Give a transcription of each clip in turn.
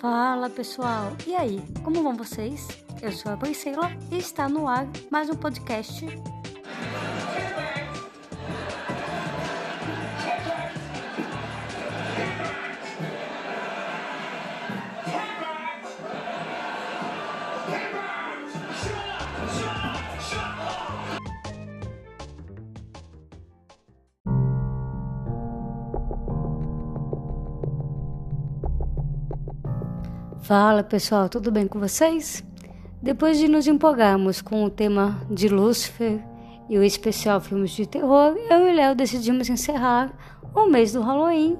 Fala pessoal, e aí, como vão vocês? Eu sou a Priscila e está no ar mais um podcast Fala pessoal, tudo bem com vocês? Depois de nos empolgarmos com o tema de Lúcifer e o especial Filmes de Terror, eu e Léo decidimos encerrar o mês do Halloween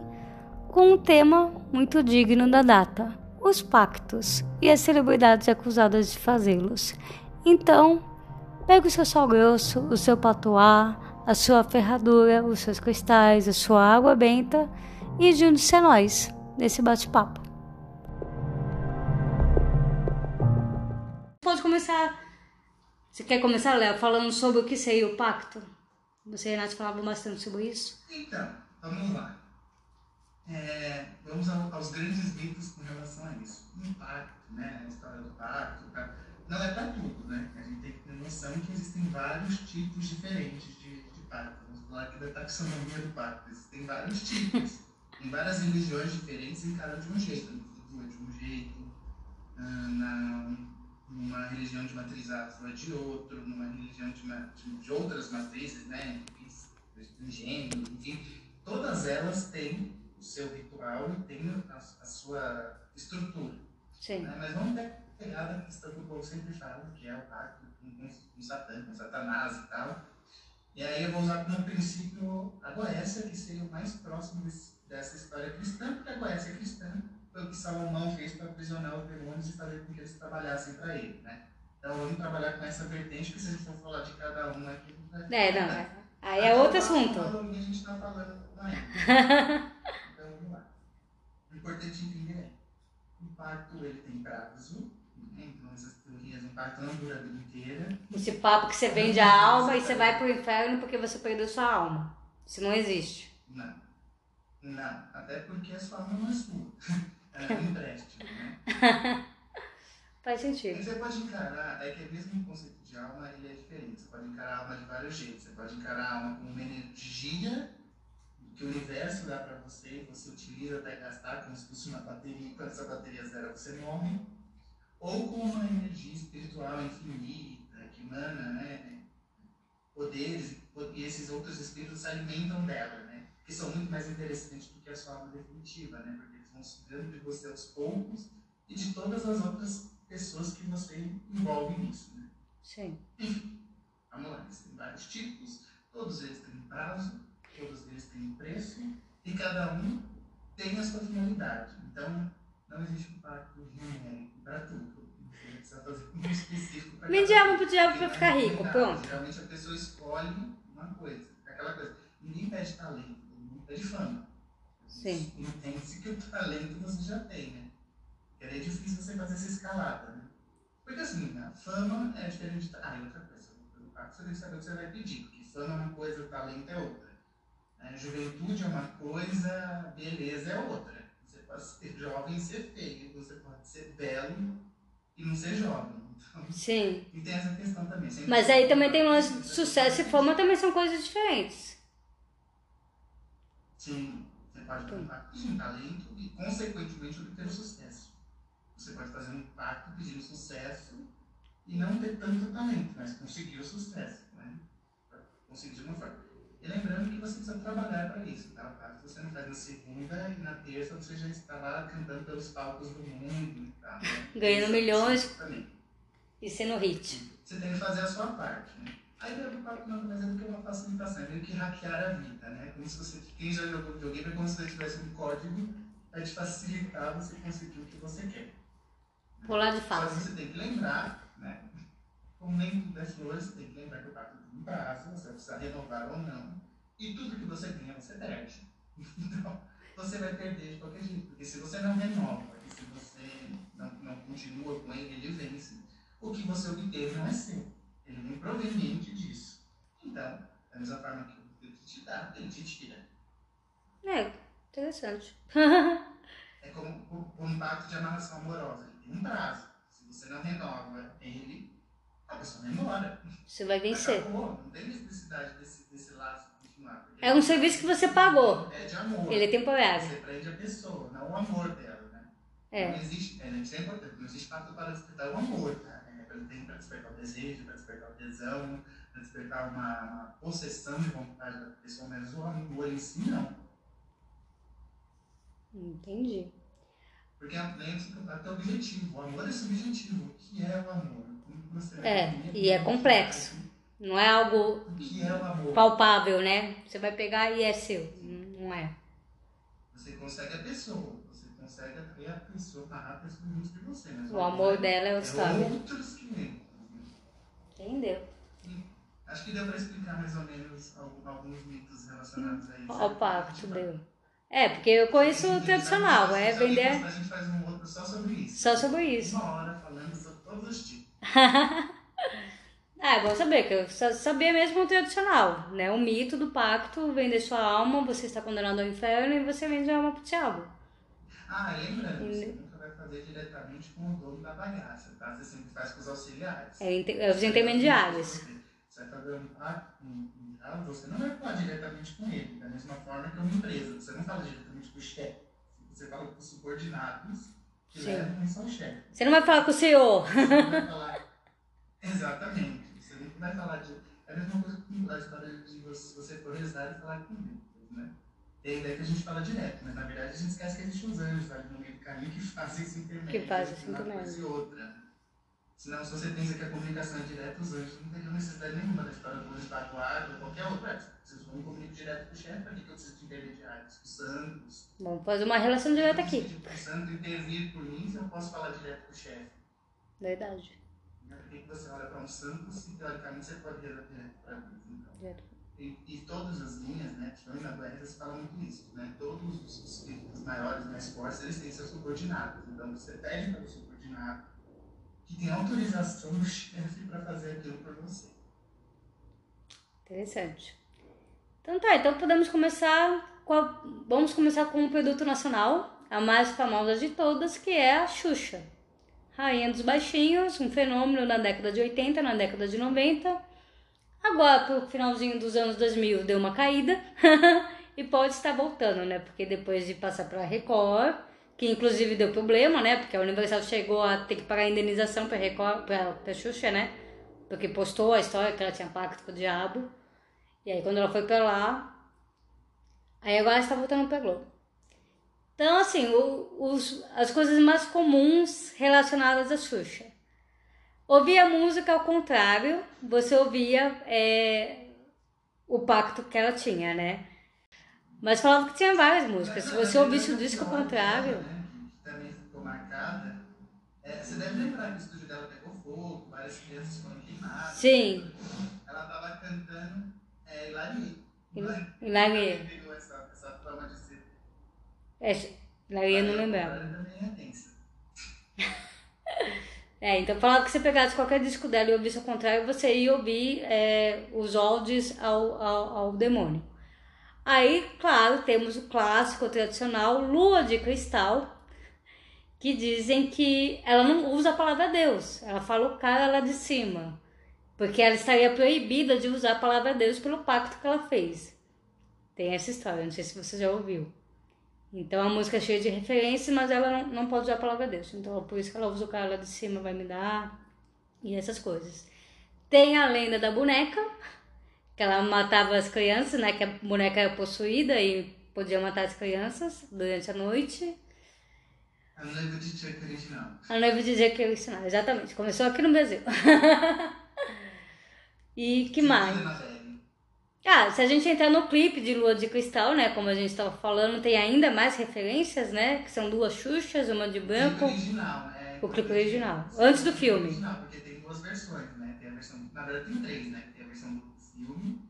com um tema muito digno da data: os pactos e as celebridades acusadas de fazê-los. Então, pegue o seu sal grosso, o seu patuá, a sua ferradura, os seus cristais, a sua água benta e junte-se a nós nesse bate-papo. Começar. Você quer começar, Léo, falando sobre o que seria o pacto? Você e Renato falavam bastante sobre isso. Então, vamos lá. É, vamos aos grandes mitos com relação a isso. Um pacto, né? A história do pacto. Tá? Não é para tudo, né? A gente tem que ter noção que existem vários tipos diferentes de, de pacto. Vamos falar aqui da taxonomia do pacto. Existem vários tipos. em várias religiões diferentes encaram de um jeito. No de um jeito. Na, numa religião de matriz afro de outro, numa religião de, de, de outras matrizes, né, de gênero, enfim, todas elas têm o seu ritual e têm a, a sua estrutura. Sim. Né? Mas vamos pegar a questão que o povo sempre fala, que é o pacto com, com, com Satã, com Satanás e tal. E aí eu vou usar como princípio a Goécia, que seria o mais próximo desse, dessa história cristã, porque a Goécia é cristã, foi o que Salomão fez para aprisionar os demônios e fazer com que eles trabalhassem para ele, né? Então vamos trabalhar com essa vertente, que se a gente for falar de cada um aqui... É, não, é. Aí é outro assunto. A gente está falando ainda. então vamos lá. O importante entender é, o pacto ele tem prazo, né? então essas teorias, um pacto não dura a vida inteira. Esse papo que você vende a alma e você vai para o inferno porque você perdeu sua alma. Isso não existe. Não. Não, até porque a sua alma não é sua. é um empréstimo, né? Faz sentido. Você pode encarar, é que mesmo o conceito de alma ele é diferente. Você pode encarar a alma de vários jeitos. Você pode encarar a alma como uma energia que o universo dá para você e você utiliza até gastar como se fosse uma bateria. E quando essa bateria zera, você morre. Ou como uma energia espiritual infinita, que emana né, poderes e esses outros espíritos se alimentam dela, né? Que são muito mais interessantes do que a sua alma definitiva, né? Porque sugando de você aos poucos e de todas as outras pessoas que você envolve nisso. Né? Sim. Enfim, vamos lá, existem vários tipos, todos eles têm prazo, todos eles têm preço e cada um tem a sua finalidade. Então, não existe um pacto genérico para tudo. Precisa fazer um específico para Me diabo pro diabo para ficar rico, pronto. Geralmente a pessoa escolhe uma coisa, aquela coisa. Ninguém pede talento, ninguém pede fama. Sim. Entende-se que o talento você já tem, né? E é difícil você fazer essa escalada, né? Porque assim, a fama é diferente de. Ah, e outra coisa, você tem que saber o que você vai pedir, porque fama é uma coisa, talento é outra. A juventude é uma coisa, beleza é outra. Você pode ser jovem e ser feio, você pode ser belo e não ser jovem. Então, Sim. E tem essa questão também. Mas aí também tem um lance de sucesso e fama também são coisas diferentes. Sim. Pode ter um pacto pedindo talento e, consequentemente, obter o sucesso. Você pode fazer um pacto pedindo sucesso e não ter tanto talento, mas conseguir o sucesso. Né? Conseguir de uma forma. E lembrando que você precisa trabalhar para isso. Tá? Caso você não faz na segunda e na terça você já está lá cantando pelos palcos do mundo. Tá? Ganhando milhões e sendo hit. Você tem que fazer a sua parte. Né? Aí o papo não mais é do que uma facilitação, é meio que hackear a vida, né? Como se você, quem já jogou videogame, é como se você tivesse um código para te facilitar você conseguir o que você quer. Pular de fase. Só você tem que lembrar, né? Como nem tudo é flores, você tem que lembrar que o pacto tem um prazo, você precisa renovar ou não. E tudo que você ganha, você perde. Então, você vai perder de qualquer jeito. Porque se você não renova, e se você não, não continua com ele, ele vence. O que você obteve não é seu. Ele vem proveniente disso. Então, da mesma forma que ele te dá, ele te tira. É, interessante. é como, como pacto de amarração amorosa. Ele tem um prazo. Se você não renova ele, a pessoa vai embora. Você vai vencer. Acabou. Não tem necessidade desse, desse laço continuar. É um serviço que você pagou. É de amor. Ele é temporário. Você prende a pessoa, não o amor dela, né? Não É. existe, é, isso é importante, não existe pacto para despertar o amor, tá? É, para- tem para despertar o desejo, para despertar o tesão, para despertar uma, uma possessão de vontade da pessoa, mas o amor em si não. Entendi. Porque lembre-se que o pacto é objetivo, o amor é subjetivo. O que é o amor? É, e é complexo. Não é algo é palpável, né? Você vai pegar e é seu. Não é. Você consegue a pessoa, consegue atrair a pessoa, amarrar a pessoa junto de você, mas O amor dela é o é história. outros que vêm. Entendeu? Acho que deu para explicar mais ou menos alguns mitos relacionados a isso. Ao pacto deu. É, porque eu conheço o tradicional, é vender A gente faz um outro só sobre isso. só sobre isso. Uma hora falando sobre todos os tipos. Ah, é bom saber, que eu sa- sabia mesmo o tradicional, né? O mito do pacto, vender sua alma, você está condenado ao inferno e você vende a alma pro diabo. Ah, lembrando, E- você nunca vai fazer diretamente com o dono da bagaça, tá? Você sempre faz com os auxiliares. É, é os intermediários. Você vai fazer um pacto, um, um diálogo, você não vai falar diretamente com ele, da mesma forma que uma empresa. Você não fala diretamente com o chefe. Você fala com os subordinados que Sim. levam isso ao chefe. Você não vai falar com o senhor. Você não vai falar. Exatamente. Você não vai falar de. É a mesma coisa com a história de você, você for rezar e falar com Deus, né? Tem a ideia que a gente fala direto, mas na verdade a gente esquece que existe os anjos ali no meio do caminho que fazem esse intermédio. Que fazem esse entre uma coisa intermédio. e outra. Senão, se você pensa que a comunicação é direta, os anjos não teriam necessidade nenhuma da história do anjo da guarda ou qualquer outra. Vocês vão comunicar direto com o chefe, para que eu preciso de intermediários? Os santos. Vamos fazer uma relação direta aqui. Se o santo intervir por mim, se eu posso falar direto com o chefe. Verdade. Por que você olha para um santo se teoricamente você pode direto para Deus? Então, Direto. E, e todas as linhas, né, principalmente na eles falam muito isso, né? Todos os maiores, mais fortes, eles têm seus subordinados. Então você pede para o subordinado que tem autorização do chefe para fazer aquilo por você. Interessante. Então tá, então podemos começar com a- vamos começar com o produto nacional, a mais famosa de todas, que é a Xuxa. Rainha dos Baixinhos, um fenômeno na década de 80, na década de 90. Agora, pro finalzinho dos anos 2000, deu uma caída e pode estar voltando, né? Porque depois de passar pra Record, que inclusive deu problema, né? Porque a Universal chegou a ter que pagar indenização pra Record, pra, pra Xuxa, né? Porque postou a história que ela tinha pacto com o diabo. E aí quando ela foi pra lá, aí agora está voltando pra Globo. Então, assim, o- os, as coisas mais comuns relacionadas à Xuxa. Ouvia a música ao contrário, você ouvia é, o pacto que ela tinha, né? Mas falava que tinha várias músicas. Se você ouvisse o disco ao contrário. Também ficou marcada. Você deve lembrar que o estúdio dela pegou fogo, várias crianças foram queimadas. Sim. Ela estava cantando é, Hilarie. Hil- Hilarie. Também pegou essa, essa fama de ser. É, daí eu não lembrava. Ela também é tensa. É, então falava que você pegasse qualquer disco dela e ouvisse ao contrário, você ia ouvir é, os odes ao, ao, ao demônio. Aí, claro, temos o clássico, o tradicional, Lua de Cristal, que dizem que ela não usa a palavra Deus, ela fala o cara lá de cima, porque ela estaria proibida de usar a palavra Deus pelo pacto que ela fez. Tem essa história, não sei se você já ouviu. Então a música é cheia de referências, mas ela não, não pode usar a palavra Deus. Então por isso que ela usa o cara lá de cima, vai me dar, e essas coisas. Tem a lenda da boneca, que ela matava as crianças, né? Que a boneca era possuída e podia matar as crianças durante a noite. A noiva de Chuck original. A noiva que eu ensinar, exatamente. Começou aqui no Brasil. e que mais? Ah, se a gente entrar no clipe de Lua de Cristal, né? Como a gente estava falando, tem ainda mais referências, né? Que são duas Xuxas, uma de O branco. clipe original, né? O clipe original, antes do filme. Original, porque tem duas versões, né? Tem a versão, na verdade tem três, né? Tem a versão do filme,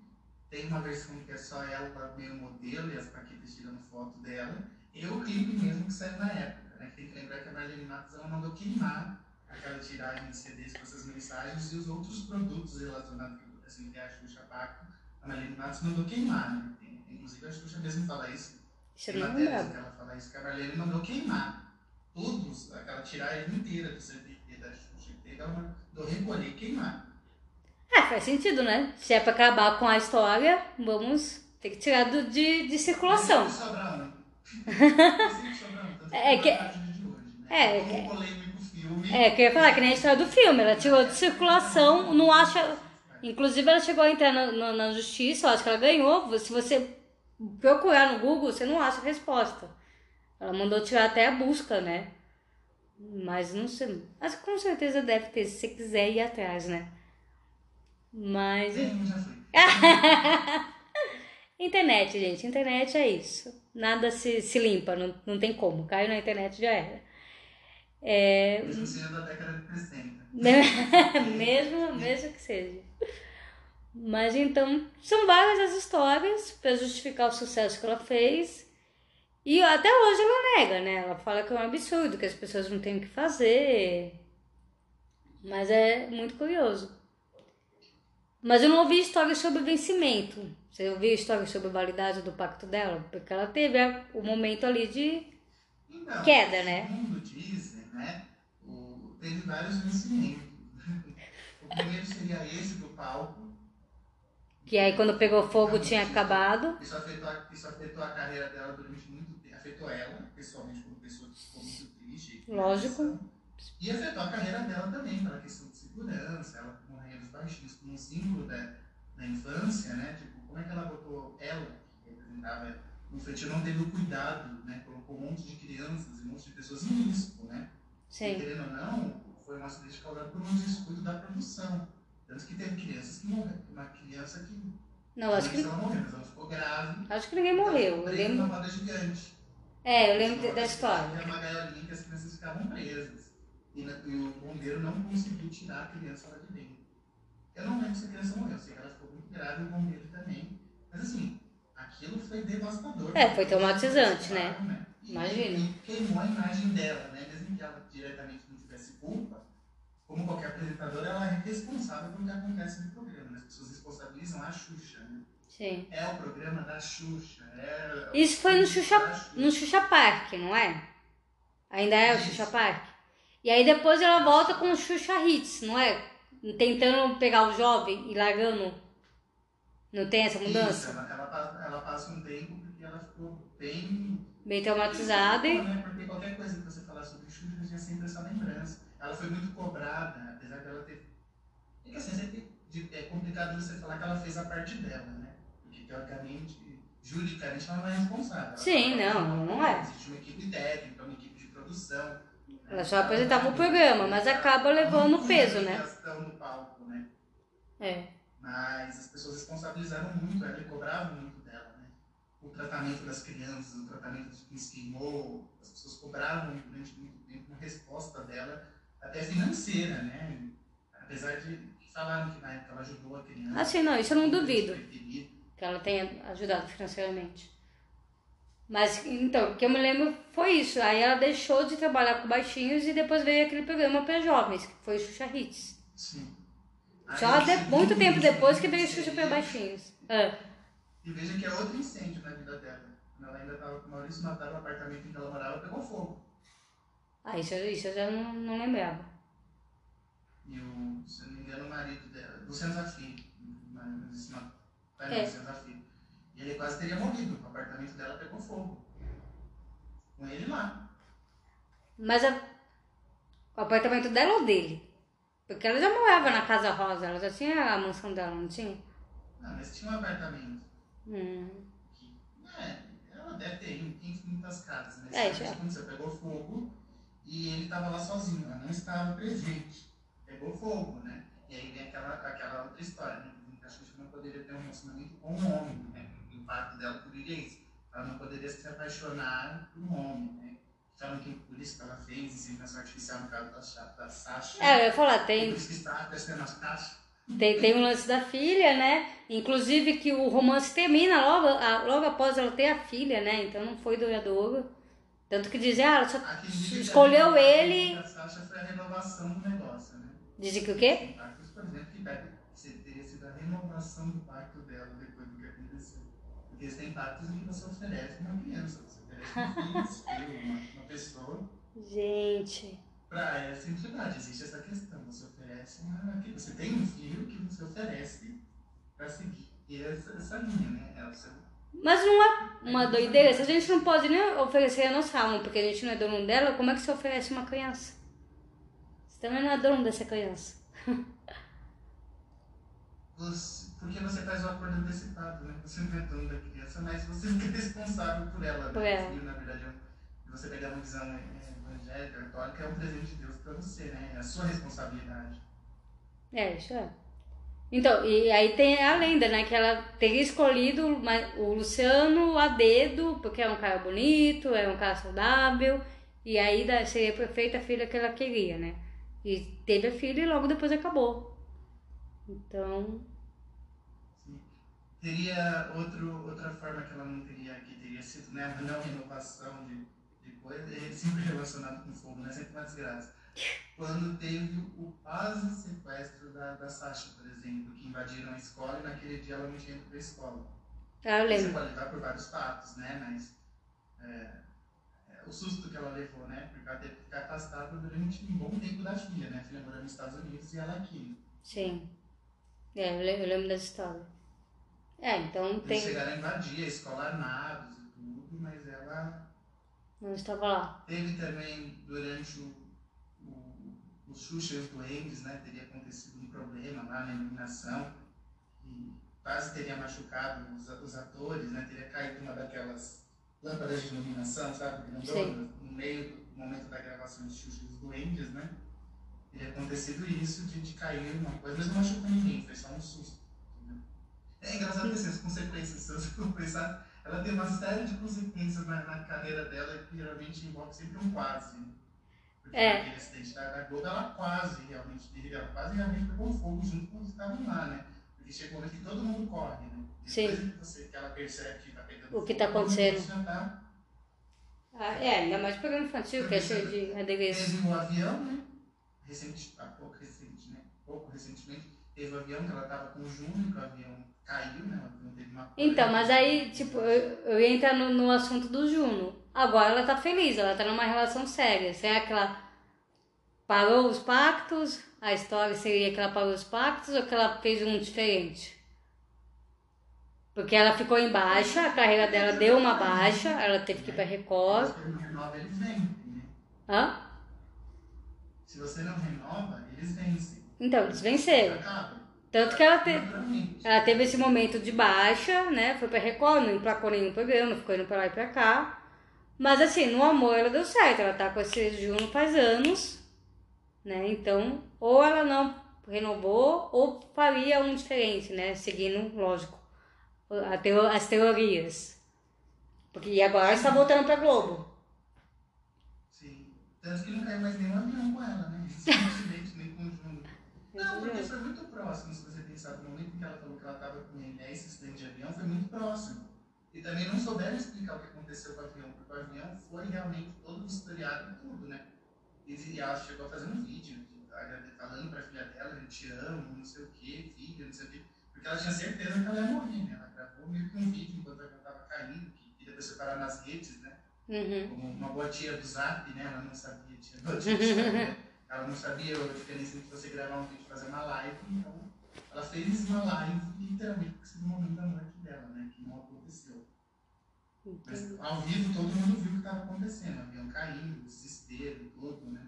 tem uma versão que é só ela meio modelo e as paquitas tirando foto dela, e o clipe mesmo que saiu na época, né? Tem que lembrar que a Marlene Matos ela mandou queimar aquela tiragem de CDs com essas mensagens e os outros produtos relacionados, assim, tem a Xuxa Paco, a Marlene Matos mandou queimar, né? Inclusive a Xuxa mesmo fala isso Isso eu tem não matérias que ela fala isso, que a Marlene mandou queimar tudo ela tirar ele inteira do CD da Xuxa, pegar uma, do recolher e queimar. É, faz sentido, né? Se é pra acabar com a história, vamos ter que tirar do, de, de circulação. Mas. Tanto É que que- é é, que-. É, que eu ia falar, que nem a história do filme, ela tirou de circulação, não acha. Inclusive, ela chegou a entrar na, na, na justiça, eu acho que ela ganhou. Se você procurar no Google, você não acha a resposta. Ela mandou tirar até a busca, né? Mas não sei. Mas com certeza deve ter, se você quiser ir atrás, né? Mas. Sim, já. Internet, gente, internet é isso. Nada se, se limpa, não, não tem como. Caiu na internet já era. É, Mesmo sendo da década de 60. mesmo, mesmo que seja. Mas então, são várias as histórias para justificar o sucesso que ela fez. E até hoje ela nega, né? Ela fala que é um absurdo, que as pessoas não têm o que fazer. Mas é muito curioso. Mas eu não ouvi histórias sobre vencimento. Você ouviu histórias sobre a validade do pacto dela? Porque ela teve o momento ali de. Então, Queda, né? Segundo dizem, né? O, teve vários vencimentos. O primeiro seria esse do palco. Que aí quando pegou fogo tinha acabado. Isso afetou, a, isso afetou a carreira dela durante muito tempo. Afetou ela, pessoalmente, como pessoa que ficou muito triste. Lógico. E afetou a carreira dela também, pela questão de segurança, ela com Rainha dos Baixinhos como um símbolo da, da infância, né? Tipo, como é que ela botou ela, que representava no feitiço, não teve o cuidado, né? Colocou um monte de crianças e um monte de pessoas em risco, né? E, Sim. querendo ou não, foi um acidente causado por um descuido da produção. Tanto que teve crianças que morreram. Uma criança que. Não, acho que, ela morreu, mas ela ficou grave. acho que ninguém morreu. Eu lembro. roda gigante. É, eu lembro Uma da história. Era uma gaiolinha que as crianças ficavam presas. E, e o bombeiro não conseguiu tirar a criança lá de dentro. Eu não lembro se a criança morreu, eu sei que ela ficou muito grave, o bombeiro também. Mas assim, aquilo foi devastador. É, foi traumatizante, né? E- Imagina. E queimou a imagem dela, né? Mesmo que ela diretamente não tivesse culpa, como qualquer apresentadora, ela é responsável pelo que acontece no programa. né? As pessoas responsabilizam a Xuxa, né? Sim. É o programa da Xuxa. É Isso foi no Xuxa, Xuxa. no Xuxa Park, não é? Ainda é o Isso. Xuxa Park? E aí depois ela volta com o Xuxa Hits, não é? Tentando pegar o jovem e largando. Não tem essa Isso, mudança? ela, ela, passa- ela passa um tempo porque ela ficou bem. Bem traumatizada. Né? Porque qualquer coisa que você falar sobre Xuxa tinha sempre essa lembrança. Ela foi muito cobrada, apesar dela ter. É que assim, sempre é complicado você falar que ela fez a parte dela, né? Porque teoricamente, juridicamente, ela não é responsável. Sim, não, não é. Existe uma equipe técnica, uma equipe de produção. Ela só apresentava o programa, mas acaba levando o peso, né? No palco, né? É. Mas as pessoas responsabilizaram muito ela e cobravam muito dela, né? O tratamento das crianças, o tratamento de quem se queimou, as pessoas cobravam durante muito tempo uma resposta dela, até financeira, né? Apesar de falaram que na época ela ajudou a criança. Ah, sim, não, isso eu não duvido. Que ela tenha ajudado financeiramente. Mas então, o que eu me lembro foi isso. Aí ela deixou de trabalhar com baixinhos e depois veio aquele programa para jovens, que foi o Xuxa Hits. Sim. Aí, Só de, muito tempo depois que veio o Xuxa para baixinhos. Ah, E veja que é outro incêndio na vida dela. Ela ainda estava com o Maurício Natal, o apartamento em que ela morava pegou fogo. Ah, isso, isso eu já não, não lembrava. E o, se eu não me engano, o marido dela, Luciano Zafir, Maurício Natal, É. Luciano Zafir. E ele quase teria morrido. O apartamento dela pegou fogo. Com ele lá. Mas a- o apartamento dela ou dele? Porque ela já morava na Casa Rosa, ela já tinha a mansão dela, não tinha? Não, mas tinha um apartamento. Hum. que, é, ela deve ter em infinitas casas, mas É, isso já. aconteceu, pegou fogo e ele estava lá sozinho, ela não estava presente. Pegou fogo, né? E aí vem aquela, aquela outra história, né? A Xuxa não poderia ter um relacionamento com um homem, né? O impacto dela por isso. Ela não poderia se apaixonar por um homem, né? Falam que por isso que ela fez inseminação artificial no caso da, da Sasha. É, eu ia falar, Por tem, isso que está crescendo as taxas. Tem, tem o lance da filha, né? Inclusive que o romance termina logo, logo após ela ter a filha, né? Então não foi duradouro. Tanto que dizem, ah, ela só escolheu ele. A foi a renovação do negócio, né? Dizem que o quê? Tem pactos, por exemplo, que ser- teria sido a renovação do pacto dela depois do que aconteceu. Porque eles têm pactos em que você oferece uma criança, você oferece um filho, uma, uma pessoa. Gente. pra essa entidade. Existe essa questão. Você oferece uma. Você tem um filho que você oferece pra seguir essa, essa linha, né? É o seu. Mas não é uma doideira. Se a gente não pode nem oferecer a nossa alma, porque a gente não é dono dela, como é que você oferece uma criança? Você também não é dono dessa criança. Você, porque você faz o acordo antecipado, né? Você não é dono da criança, mas você é responsável por ela. Por né? ela. Filho, na verdade, é- você pegar uma visão é, evangélica, católica, é um presente de Deus pra você, né? É a sua responsabilidade. É, isso é. Então, e aí tem a lenda, né? Que ela teria escolhido o Luciano a dedo, porque é um cara bonito, é um cara saudável, e aí seria a perfeita filha que ela queria, né? E teve a filha e logo depois acabou. Então, Sim. Teria outro, outra forma que ela não teria, que teria sido, né? Não renovação de, de coisa, é sempre relacionado com fogo, né? Sempre uma desgraça. Quando teve o quase sequestro da, da Sasha, por exemplo, que invadiram a escola e naquele dia ela não tinha ido pra escola. ah, eu Você lembro. pode levar por vários fatos, né? Mas é, é, o susto que ela levou, né? Porque ela teve que ficar afastada durante um bom tempo da filha, né? A filha morando nos Estados Unidos e ela aqui. Sim. É, eu lembro dessa história. É, então Eles tem. chegaram a invadir a escola armados e tudo, mas ela Não estava lá. teve também durante o, o, os Xuxa e os Duendes, né? Teria acontecido um problema lá na iluminação e quase teria machucado os, os atores, né? Teria caído uma daquelas lâmpadas de iluminação, sabe? Grandonas, no meio do momento da gravação de Xuxa e os Duendes, né? Teria acontecido isso de, de cair uma coisa, mas não machucou ninguém, foi só um susto. entendeu? É engraçado assim, as consequências, se você pensar, ela tem uma série de consequências na, na carreira dela que geralmente envolve sempre um quase. É. acidente da, da Globo, ela quase realmente, ela quase realmente pegou fogo junto com os que estavam lá, né? Porque um momento que todo mundo corre, né? Sim. Depois que, você, que ela percebe que tá pegando O que fogo, tá acontecendo. tá Ah, é, ainda mais programa infantil, que é cheio de adereço. Teve o avião, né? Recente, há pouco recente, né? Pouco recentemente, teve o avião que ela tava com o Júnior, que o avião caiu, né? Então, mas aí, tipo, eu, eu ia entrar no, no assunto do Juno. Agora ela tá feliz, ela tá numa relação séria. Será que ela parou os pactos? A história seria que ela parou os pactos ou que ela fez um diferente? Porque ela ficou em baixa, a carreira dela deu uma baixa, ela teve que ir pra Record. Se você não renova, eles vencem, né? Hã? Se você não renova, eles vencem. Então, eles venceram. Tanto que ela teve. Ela teve esse momento de baixa, né? Foi pra Record, não emplacou nenhum programa, ficou indo pra lá e pra cá. Mas assim, no amor ela deu certo. Ela tá com esse Juno faz anos, né? Então, ou ela não renovou, ou faria um diferente, né? Seguindo, lógico, teo- as teorias. Porque agora está voltando pra Globo. Sim. Tanto que não caiu mais nenhum avião com ela, né? Sem acidente, nem com o Júnior. Não, porque foi muito próximo, se você pensar no momento em que ela falou que ela estava com ele, esse acidente de avião foi muito próximo. E também não souberam explicar o que aconteceu com o avião, porque o avião foi realmente todo historiado e tudo, né? E, e ela chegou a fazer um vídeo falando pra filha dela, eu te amo, não sei o que, filha, não sei o que, porque ela tinha certeza que ela ia morrer, né? Ela gravou meio que um vídeo enquanto ela estava caindo, que, que depois separar nas redes, né? Uhum. como uma boa tia do Zap, né? Ela não sabia, tia, do Zap, né? Ela não sabia a diferença entre você gravar um vídeo e fazer uma live, então ela fez uma live literalmente seria o momento da morte dela, né? Que não aconteceu. Mas ao vivo todo mundo viu o que estava acontecendo, o avião caindo, desespero, tudo, né?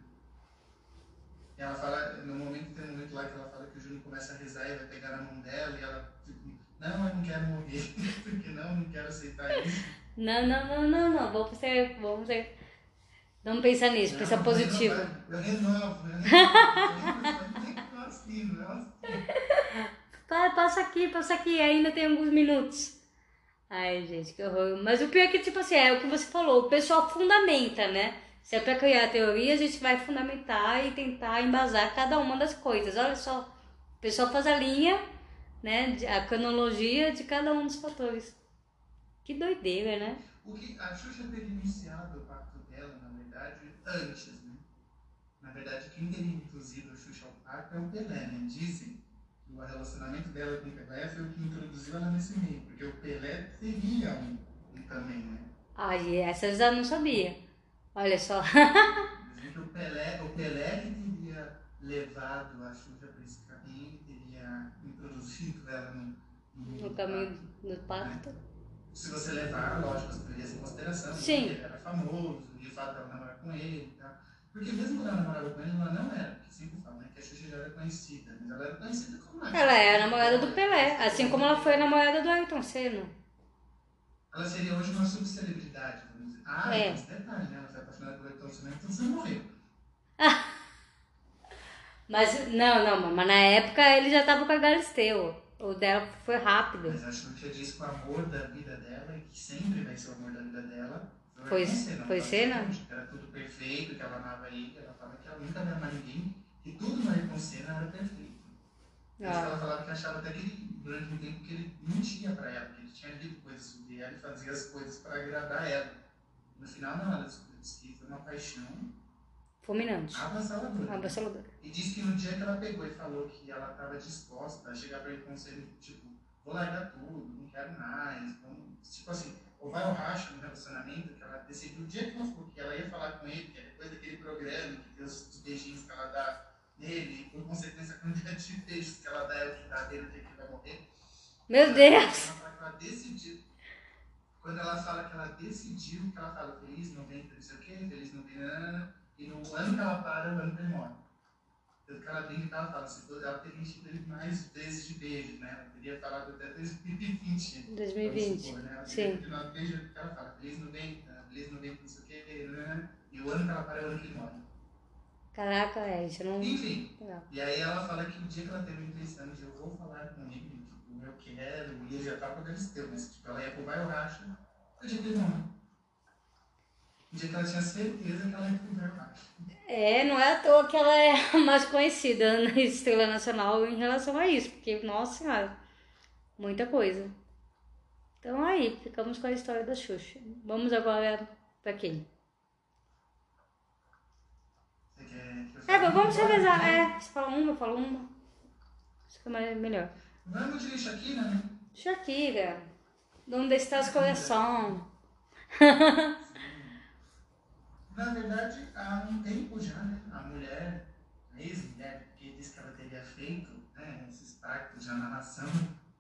E ela fala, no momento, tem um momento lá que ela fala que o Júnior começa a rezar e vai pegar na mão dela e ela não, eu não quero morrer, porque não, eu não quero aceitar isso. Não, não, não, não, não. Vamos ser. Vamos ser. Vamos pensar nisso, pensar Não, positivo. Eu renovo, eu renovo. Eu assino, eu assino. Pa- Passa aqui, passa aqui, ainda tem alguns minutos. Ai, gente, que horror. Mas o pior é que, tipo assim, é o que você falou, o pessoal fundamenta, né? Se é pra criar teoria, a gente vai fundamentar e tentar embasar cada uma das coisas. Olha só, o pessoal faz a linha, né? A cronologia de cada um dos fatores. Que doideira, né? O que a Xuxa teria iniciado o pacto dela, na verdade, antes, né? Na verdade, quem teria introduzido a Xuxa ao pacto é o Pelé, né? Dizem que o relacionamento dela com o Pelé foi o que introduziu ela nesse meio, porque o Pelé teria um, um também, né? Ai, essa eu já não sabia. Olha só. Dizem que o Pelé, o Pelé levado a Xuxa para esse caminho, teria introduzido ela no, no, no caminho do pacto. Né? Se você levar, lógico, as teorias em consideração, Sim. ele era famoso, e o fato dela namorar com ele e tal. Porque mesmo quando ela namorava com ele, ela não era, porque sempre falam né, que a Xuxa já era conhecida, mas ela era conhecida como ela. Ela é a namorada do Pelé, assim como ela foi a namorada do Ayrton Senna. Ela seria hoje uma subcelebridade, vamos dizer. Ah, é. esse detalhe, né? Ela foi apaixonada pelo Ayrton Senna, então você morreu. mas, não, não, mas na época ele já estava com a Galisteu. O dela foi rápido. Mas a Xuxa disse que o amor da vida dela, e que sempre vai ser o amor da vida dela, foi, foi Senna? Que era tudo perfeito, que ela amava ele, ela falava que ela nunca ia amar ninguém, e tudo no Ayrton Senna era perfeito. Ah. Ela falava que achava até que ele, durante um tempo, que ele mentia pra ela, que ele tinha lido coisas sobre ela e fazia as coisas pra agradar ela. No final, não, ela descobriu que foi uma paixão Fulminante. Avassaladora. Avassaladora. E disse que no dia que ela pegou e falou que ela estava disposta a chegar para ele conselho, tipo, vou largar tudo, não quero mais, vamos, tipo assim, ou vai ao racha no relacionamento, que ela decidiu, o dia que ela falou que ela ia falar com ele, que é depois daquele programa, que tem os, beijinhos que ela dá nele, e por consequência a quantidade de beijos que ela dá é o que dá dele, o dia que ele vai morrer. Meu Deus! Ela fala que ela decidiu, quando ela fala que ela decidiu, que ela fala feliz 90, não sei o quê, feliz 90, e no ano que ela para, o ano que ele morre. Ela brinca que ela ela teria enchido ele mais vezes de beijo, né? Ela teria falado até 2020. 2020. Supor, né? Ela Sim. Continuar beijo que ela fala, feliz 90, feliz 90, não sei o quê, né? E o ano que ela para é o ano que ele morre. Caraca, é, isso não. Enfim. Não. E aí ela fala que o dia que ela teve a intenção de eu vou falar com ele, tipo, eu quero, e ele já tava com a Galisteu, mas tipo, ela ia pro bairro racha, o dia que ele morre. O dia que ela tinha certeza que ela ia bairro racha. É, não é à toa que ela é a mais conhecida na estrela nacional em relação a isso, porque, nossa senhora, muita coisa. Então aí, ficamos com a história da Xuxa. Vamos agora para quem? É, vamos revezar. É, você fala uma, eu falo uma. Isso fica mais, melhor. Vamos de Shakira, né? Shakira. Onde está as corações? Na verdade, há um tempo já, né, a mulher, a ex-mulher, que disse que ela teria feito né, esses pactos de narração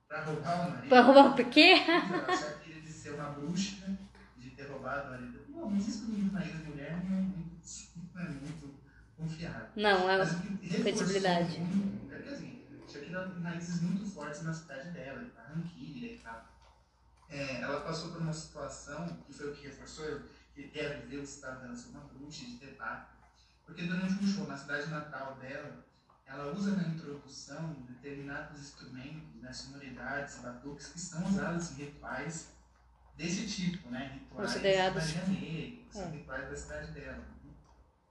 para roubar o marido. Para roubar o quê? Ela Shakira de ser uma bruxa, de ter roubado o marido. Não, mas isso comigo uma ex-mulher não é muito, não é muito confiável. Não, é credibilidade. Porque assim, Shakira tem raízes muito fortes na cidade dela, na Ranquilha e tal. É, ela passou por uma situação, que foi o que reforçou, que quer viver o estado dela ser uma bruxa de pacto. Porque durante um show na cidade natal dela, ela usa na introdução determinados instrumentos, né, sonoridades, batuques que são usados em rituais desse tipo, né? Rituais. Negra, são é. rituais da cidade dela.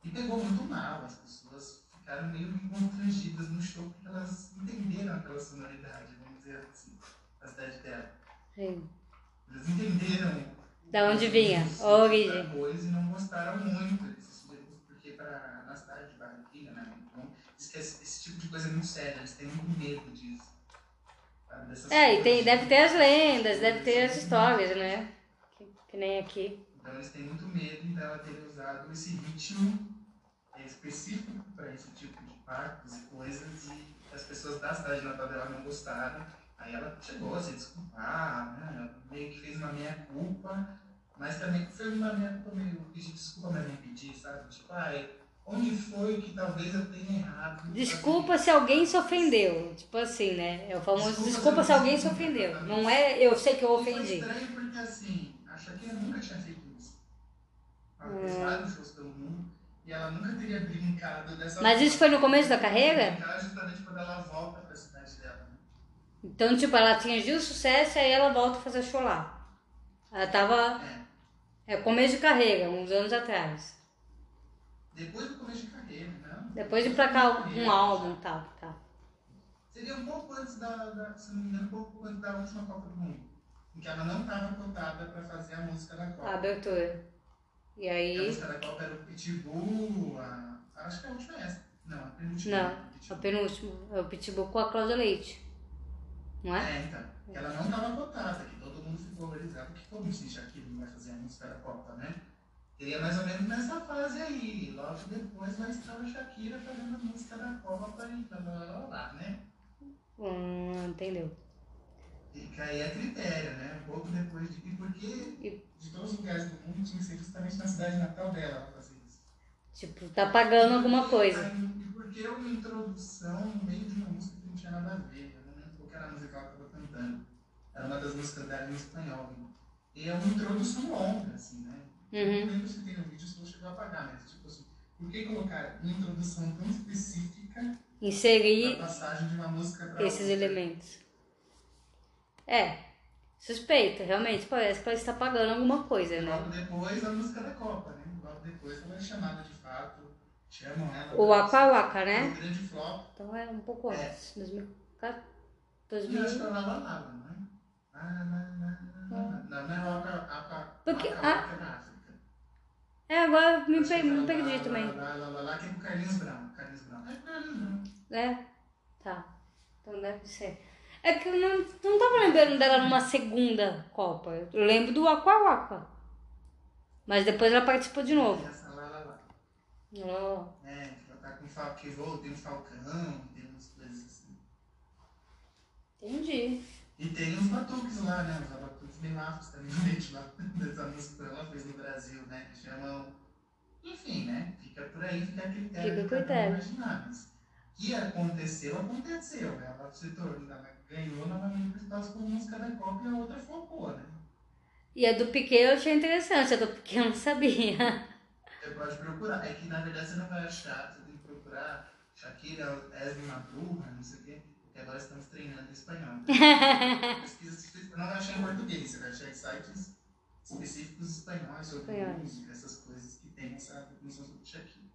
E pegou muito mal, as pessoas ficaram meio constrangidas no show porque elas entenderam aquela sonoridade, vamos dizer assim, da cidade dela. Sim. Eles entenderam da onde vinha, origem. Coisa, e não gostaram muito desses livros, porque para na cidade de Barranquilla, né? Então, esse, esse, tipo de coisa é muito séria, eles têm muito medo disso. é, e tem, deve ter as lendas, deve ter as histórias, né? Que, que, nem aqui. Então eles têm muito medo dela ter usado esse ritmo específico para esse tipo de pactos e coisas, e as pessoas da cidade natal dela não gostaram. Aí ela chegou a se desculpar, né? Ela meio que fez uma meia-culpa, mas também foi uma meia-culpa meio pedir desculpa, mas nem pedir, sabe? Tipo, ai, onde foi que talvez eu tenha errado? Desculpa se alguém se ofendeu. Tipo assim, né? É o famoso desculpa, desculpa se alguém se ofendeu. Não é eu sei que eu ofendi. E foi estranho porque assim, a Shakira nunca tinha feito isso. Ela fez hum. vários shows pelo mundo e ela nunca teria brincado dessa Mas forma. isso foi no começo da carreira? Justamente quando ela volta pra. Então, tipo, ela atingiu sucesso e aí ela volta a fazer show lá. Ela tava. É começo de carreira, uns anos atrás. Depois do começo de carreira, não? Depois de cá um álbum e tal, tá. Seria um pouco antes da, da, se não me engano, um pouco antes da última Copa do Mundo. Em que ela não estava cotada para fazer a música da Copa. A abertura. E aí. a música da Copa era o Pitbull, a. Acho que a última é essa. Não, a penúltima. Não, a penúltima. É o Pitbull com a Cláudia Leite. Não é? É, então. Ela não estava cotada, que todo mundo ficou horrorizado, porque como assim Shakira não vai fazer a música da Copa, né? Seria mais ou menos nessa fase aí. Logo depois vai estar a Shakira fazendo a música da Copa e blá blá blá, né? Hum, entendeu? Fica aí a critério, né? Um pouco depois de. E porque de todos os lugares do mundo tinha que ser justamente na cidade natal dela ela fazer isso. Tipo, tá pagando alguma coisa. E porque uma introdução no meio de uma música que não tinha nada a ver. Qual era a musical que eu estava cantando. Era uma das músicas dela em espanhol. Né? E é uma introdução longa, assim, né? Uhum. Eu não uhum. lembro se tem no vídeo, se você chegou a apagar, mas tipo assim, por que colocar uma introdução tão específica Inserir passagem de uma música pra esses outra? elementos? É, suspeita, realmente, parece que ela está pagando alguma coisa, né? Logo depois a música da Copa, né? Logo depois ela é chamada de fato, chamam ela. O Waka Waka, né? Grande flop. Então é um pouco é. antes, 2014. Porque a- Waka é. É, agora me, pe- me perdi também. Lá, lá, lá, lá, é com o Carlinhos Brown. Carlinhos Brown. É Carlinhos Brown. É? Tá. Então deve ser. É que eu não, não tava lembrando dela numa segunda Copa. Eu lembro do Aqua Waka. Mas depois ela participou de novo. Oh. É, ela tá com fal... que voa, tem um falcão, tem umas coisas assim. Entendi. E tem uns batuques lá, né? Os batuques bem mafos também, gente, lá dessa música que ela fez no Brasil, né? Que chamam. Enfim, né? Fica por aí, fica a critério. Fica a critério. que aconteceu, aconteceu, né? Ela se tornou, ela ganhou novamente os espaço com música da Copa e a outra flopou, né? E a do Piquet eu achei interessante. A do Piquet eu não sabia. Você pode procurar. É que na verdade você não vai achar, você tem que procurar Shakira, Esme Madruga, não sei o quê, porque agora estamos treinando em espanhol. Pesquisa, você não vai achar em português, você vai achar em sites específicos espanhóis sobre música, essas coisas que tem essa definição sobre Shakira.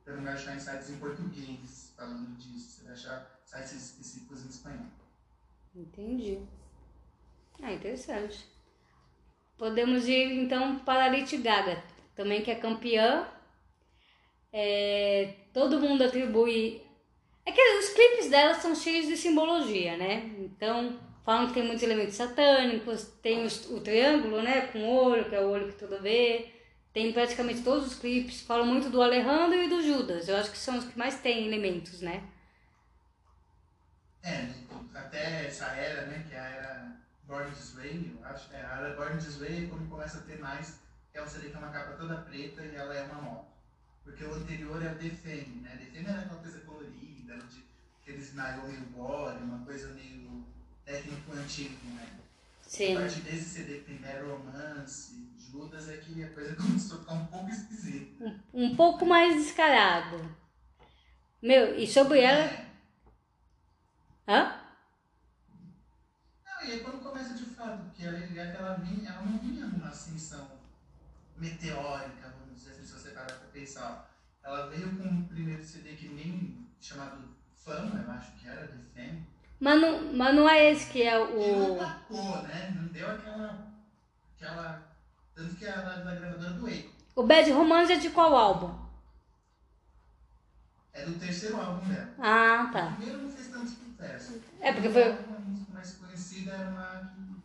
Você não vai achar em sites em português falando disso, você vai achar sites específicos em espanhol. Entendi. Ah, interessante. Podemos ir então para a Lady Gaga, também que é campeã. É, todo mundo atribui. É que os clipes dela são cheios de simbologia, né? Então, falam que tem muitos elementos satânicos, tem os- o triângulo, né? Com o olho, que é o olho que tudo vê. Tem praticamente todos os clipes. Falam muito do Alejandro e do Judas. Eu acho que são os que mais têm elementos, né? É, até essa era, né, que é a era Born This Way, eu acho, é, a era Born This Way é quando começa a ter mais, CD que é uma capa toda preta e ela é uma moto. Porque o anterior é o Defend, né? Defend era aquela coisa colorida, de aqueles nylon meio body, uma coisa meio técnico antigo, né? A Sim. partir desse CD Bad Romance, Judas, é que a coisa começou a ficar um pouco esquisita. Um pouco mais descarado. Meu, e sobre ela. É. Hã? Não, e aí quando começa de fato, porque ela, ela, vinha, ela não vinha numa ascensão meteórica, se você parar pra pensar. Ela veio com o primeiro CD que nem chamado Fama, eu acho que era, The Fame, Mas não, mas não é esse que é e não o. atacou, né? Não deu aquela. aquela tanto que é a da, gravadora do Eiko. O Bad Romance é de qual álbum? É do terceiro álbum dela. Ah, O tá. primeiro não fez tanto sucesso. É, porque foi- Uma música mais conhecida era uma que,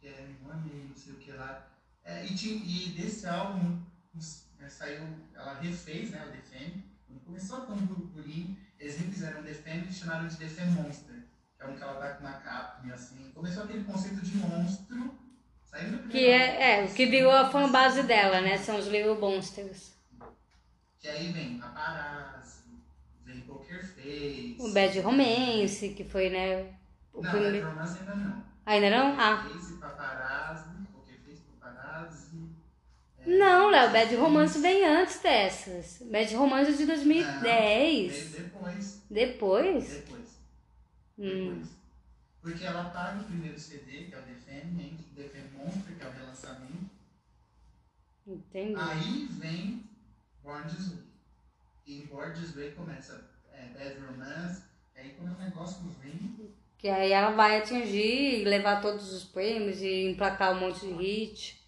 que é um não sei o que lá. É, e, tinha, e desse álbum os- é, saiu, ela refez, né, o Defend. Não começou tão burburinho. Eles refizeram o Defend e chamaram de Defend Monster. Que é um que ela tá com uma capa meio assim. Começou aquele conceito de monstro. Saiu no Que é, é, o que virou a fanbase dela, né? São os Little Monsters. Que aí vem Paparazzi, vem Poker Face. O Bad Romance, que foi, né? O Não, primeiro. Bad Romance ainda não. Ainda não? Ah. Paparazzi, Poker Face, paparazzi. é, Não, Léo, Bad Romance vem antes dessas. Bad Romance é de Veio 2010. depois. Depois? Depois. Hum. Depois. Porque ela paga o primeiro CD, que é o entra o Defend Monster, que é o relançamento. Entendi. Aí vem Born This Way. E Born This Way começa é, Bad Romance. Aí quando o negócio vem, Que aí ela vai atingir e levar todos os prêmios e emplacar um monte de hit.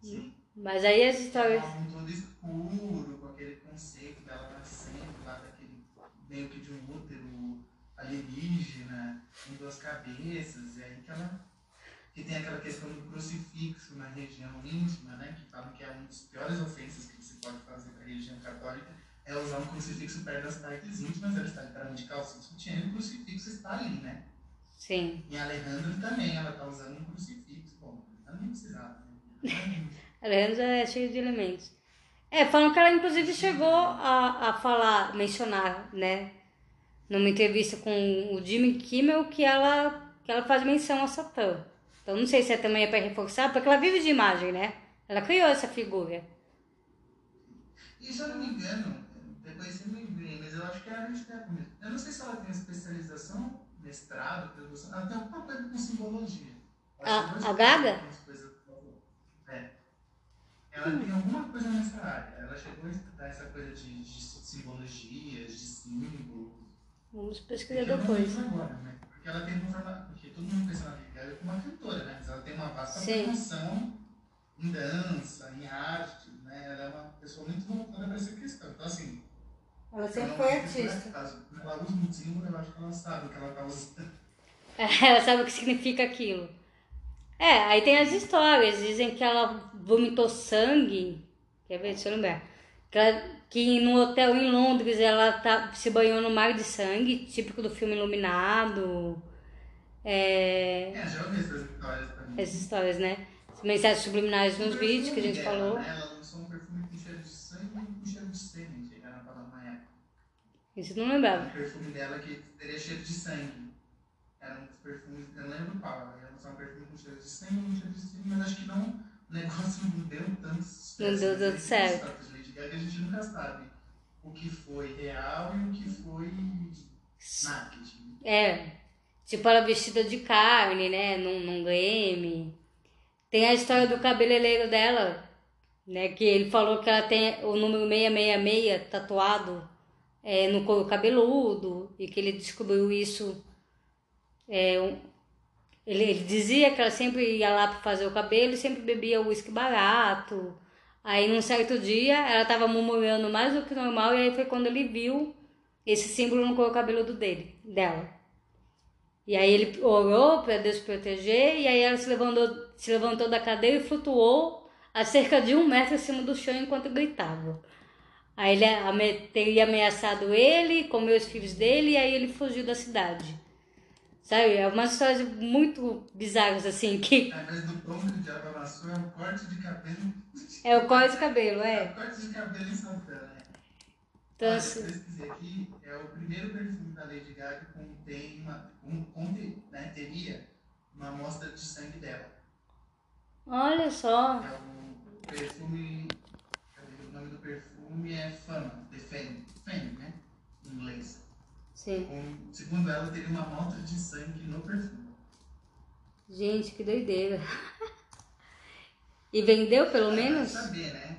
sim. Mas aí as um histórias. álbum todo escuro, com aquele conceito dela nascendo lá daquele meio que de um útero alienígena, com duas cabeças, e aí que ela, que tem aquela questão do crucifixo na região íntima, né? Que falam que é uma das piores ofensas que você pode fazer para a religião católica é usar um crucifixo perto das partes íntimas, ela está literalmente calcinha sutiã e o crucifixo está ali, né? Sim. E a Alejandra também, ela está usando um crucifixo. Bom, ela nem precisava. Né? Alejandra é cheia de elementos. É, falam que ela inclusive chegou a, a falar, mencionar, né? Numa entrevista com o Jimmy Kimmel que ela, que ela faz menção a Satã. Então não sei se é também é para reforçar, porque ela vive de imagem, né? Ela criou essa figura. E se eu não me engano, depois você me engane, mas eu acho que é a arquiteta mesmo. Eu não sei se ela tem especialização, mestrado, produção, ela tem alguma coisa com simbologia. A, a Gaga? Ela tem alguma coisa nessa área. Ela chegou a estudar essa coisa de, de simbologias, de símbolos. Vamos pesquisar depois. Agora, né? Porque ela tem uma. Porque todo mundo pensa na Gaga como uma cantora, né? Mas ela tem uma vasta formação em dança, em arte, né? Ela é uma pessoa muito voltada para essa questão. Então, assim. Ela sempre foi artista. Caso, ela usa muito símbolo, eu acho que ela sabe o que ela está usando. ela sabe o que significa aquilo. É, aí tem as histórias. Dizem que ela vomitou sangue. Quer ver? Deixa eu lembrar. Que, ela, que no hotel em Londres ela tá, se banhou no mar de sangue, típico do filme Iluminado. É, é já ouvi essas histórias também. Essas histórias, né? As mensagens subliminares nos vídeos que a gente dela, falou. Né? Ela lançou um perfume com cheiro de sangue e com cheiro de sêmen, que era uma época. Isso eu não lembrava. O perfume dela que teria cheiro de sangue. Era um dos perfumes, eu lembro qual. Ela lançou um perfume com cheiro de e um cheiro de sêmen, mas acho que não, o negócio não deu tanto sucesso. Não deu tanto certo. Lady Gaga a gente nunca sabe o que foi real e o que foi marketing. É, tipo ela vestida de carne, né, num, num Grammy. Tem a história do cabeleireiro dela, né? Que ele falou que ela tem o número 666 tatuado é, no couro cabeludo e que ele descobriu isso. É, um, ele, ele, dizia que ela sempre ia lá para fazer o cabelo e sempre bebia uísque barato. Aí num certo dia ela estava murmurando mais do que normal e aí foi quando ele viu esse símbolo no couro cabeludo dele, dela. E aí ele orou para Deus proteger, e aí ela se levantou, se levantou da cadeira e flutuou a cerca de um metro acima do chão enquanto gritava. Aí ele teria ameaçado ele, comeu os filhos dele, e aí ele fugiu da cidade. Sabe? É umas histórias muito bizarras, assim, que... É, mas do pão que o diabo amassou é o corte de cabelo... É o corte de cabelo, é. É o corte de cabelo em Santana. Então, Olha, assim... eu pesquisei aqui, é o primeiro perfume da Lady Gaga que contém uma, um, contém, né, teria uma amostra de sangue dela. Olha só. É o perfume, o nome do perfume é Fama, The Fame, Fame, né, em inglês. Sim. Com, segundo ela, teria uma amostra de sangue no perfume. Gente, que doideira. e vendeu pelo Vai menos? Vai saber, né?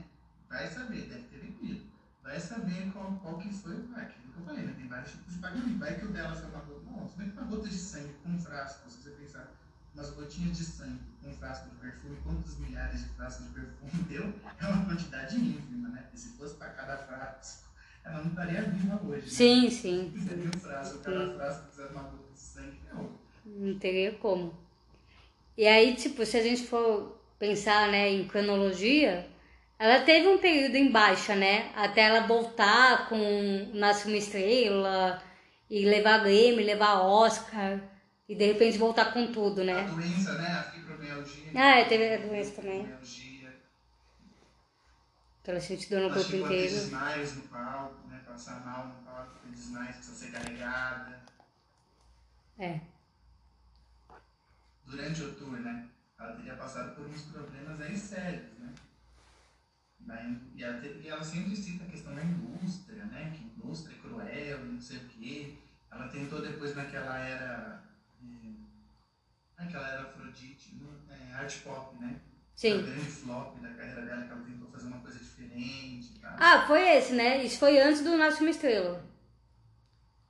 Vai saber, deve ter vendido vai saber qual, qual que foi o que eu falei, né? Tem vários tipos de pagamento. Vai que o dela foi uma gota. Não, se bem que uma gota de sangue com um frasco, se você pensar umas gotinhas de sangue com um frasco de perfume, quantos milhares de frascos de perfume deu, é uma quantidade ínfima, né? E se fosse para cada frasco, ela não estaria viva hoje. Né? Sim, sim. Se seria um frasco, cada frasco fizer uma gota de sangue, não. Não teria como. E aí, tipo, se a gente for pensar, né, em cronologia, ela teve um período em baixa, né? Até ela voltar com Nasce uma Estrela e levar Grammy, levar Oscar e de repente voltar com tudo, né? A doença, né? A fibromialgia. Ah, é, teve a doença também. Fibromialgia. Ela sentiu dor no ela corpo inteiro. A desmaios no palco, né? Passar mal no palco, ter desmaios, precisa ser carregada. É. Durante o tour, né? Ela teria passado por uns problemas aí sérios, né? e, ela, e ela sempre cita a questão da indústria, né? Que indústria é cruel, não sei o quê. Ela tentou depois naquela era. É, naquela era Afrodite, é, art pop, né? Sim. O grande flop da carreira dela, que ela tentou fazer uma coisa diferente. Tá? Ah, foi esse, né? Isso foi antes do Nasce uma Estrela.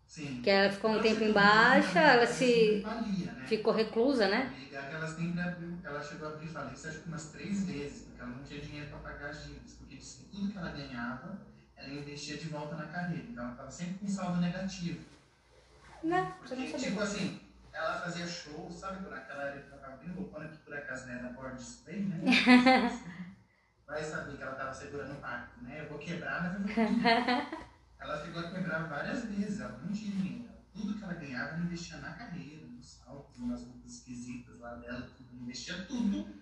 Sim. Que ela ficou um tempo em baixa, ela se. Valia, né? Ficou reclusa, né? E ela sempre abriu, ela chegou a abrir falência acho que umas três vezes, porque ela não tinha dinheiro para pagar as dívidas, porque tudo que ela ganhava, ela investia de volta na carreira. Então ela estava sempre com saldo negativo. Você porque, tipo assim, ela fazia show, sabe quando aquela área que tava bem loucona, que por acaso né, na Born Display, né? Vai saber que ela tava segurando o pacto, né? Eu vou quebrar, mas eu vou quebrar. ela ficou a quebrar várias vezes, ela não tinha dinheiro. Tudo que ela ganhava, ela investia na carreira, no salto, nas roupas esquisitas lá dela, tudo, investia tudo.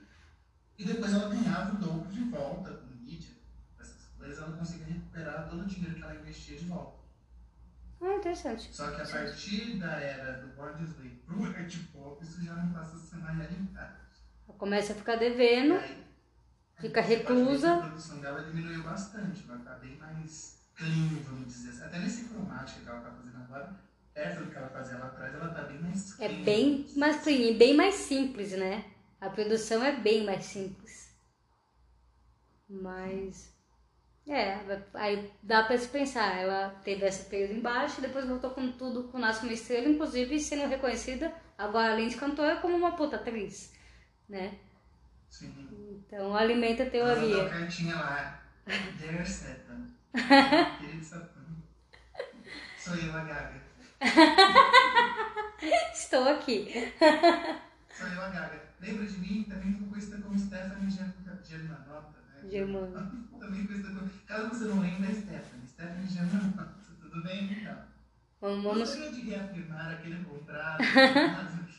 E depois ela ganhava o dobro de volta com mídia, essas coisas, ela conseguia recuperar todo o dinheiro que ela investia de volta. Ah, interessante. Só que a partir da era do Bordesley pro art pop, isso já não passa a ser uma realidade. Começa a ficar devendo, aí, fica reclusa. A produção dela diminuiu bastante, ela tá bem mais clean, vamos dizer assim. Até nesse cromático que ela tá fazendo agora, perto do que ela fazia lá atrás, ela tá bem mais É clean. bem mais clean, e bem mais simples, né? A produção é bem mais simples. Mas. É, aí dá pra se pensar. Ela teve essa período embaixo, depois voltou com tudo com Nasce uma Estrela, inclusive sendo reconhecida agora além de cantora como uma puta atriz, né? Sim. Então alimenta a teoria. a cartinha lá. Dear Satan. Querido Satã. Sou eu a Gaga. Estou aqui. Sou eu a Gaga. Lembra de mim? Também fui conhecida como Stephanie Germ- Germanota? Germano. Também como... Caso você não lembre, é Stephanie. Stephanie Germanota. Tudo bem? Então. Vamos, Gostaria de reafirmar aquele contrato.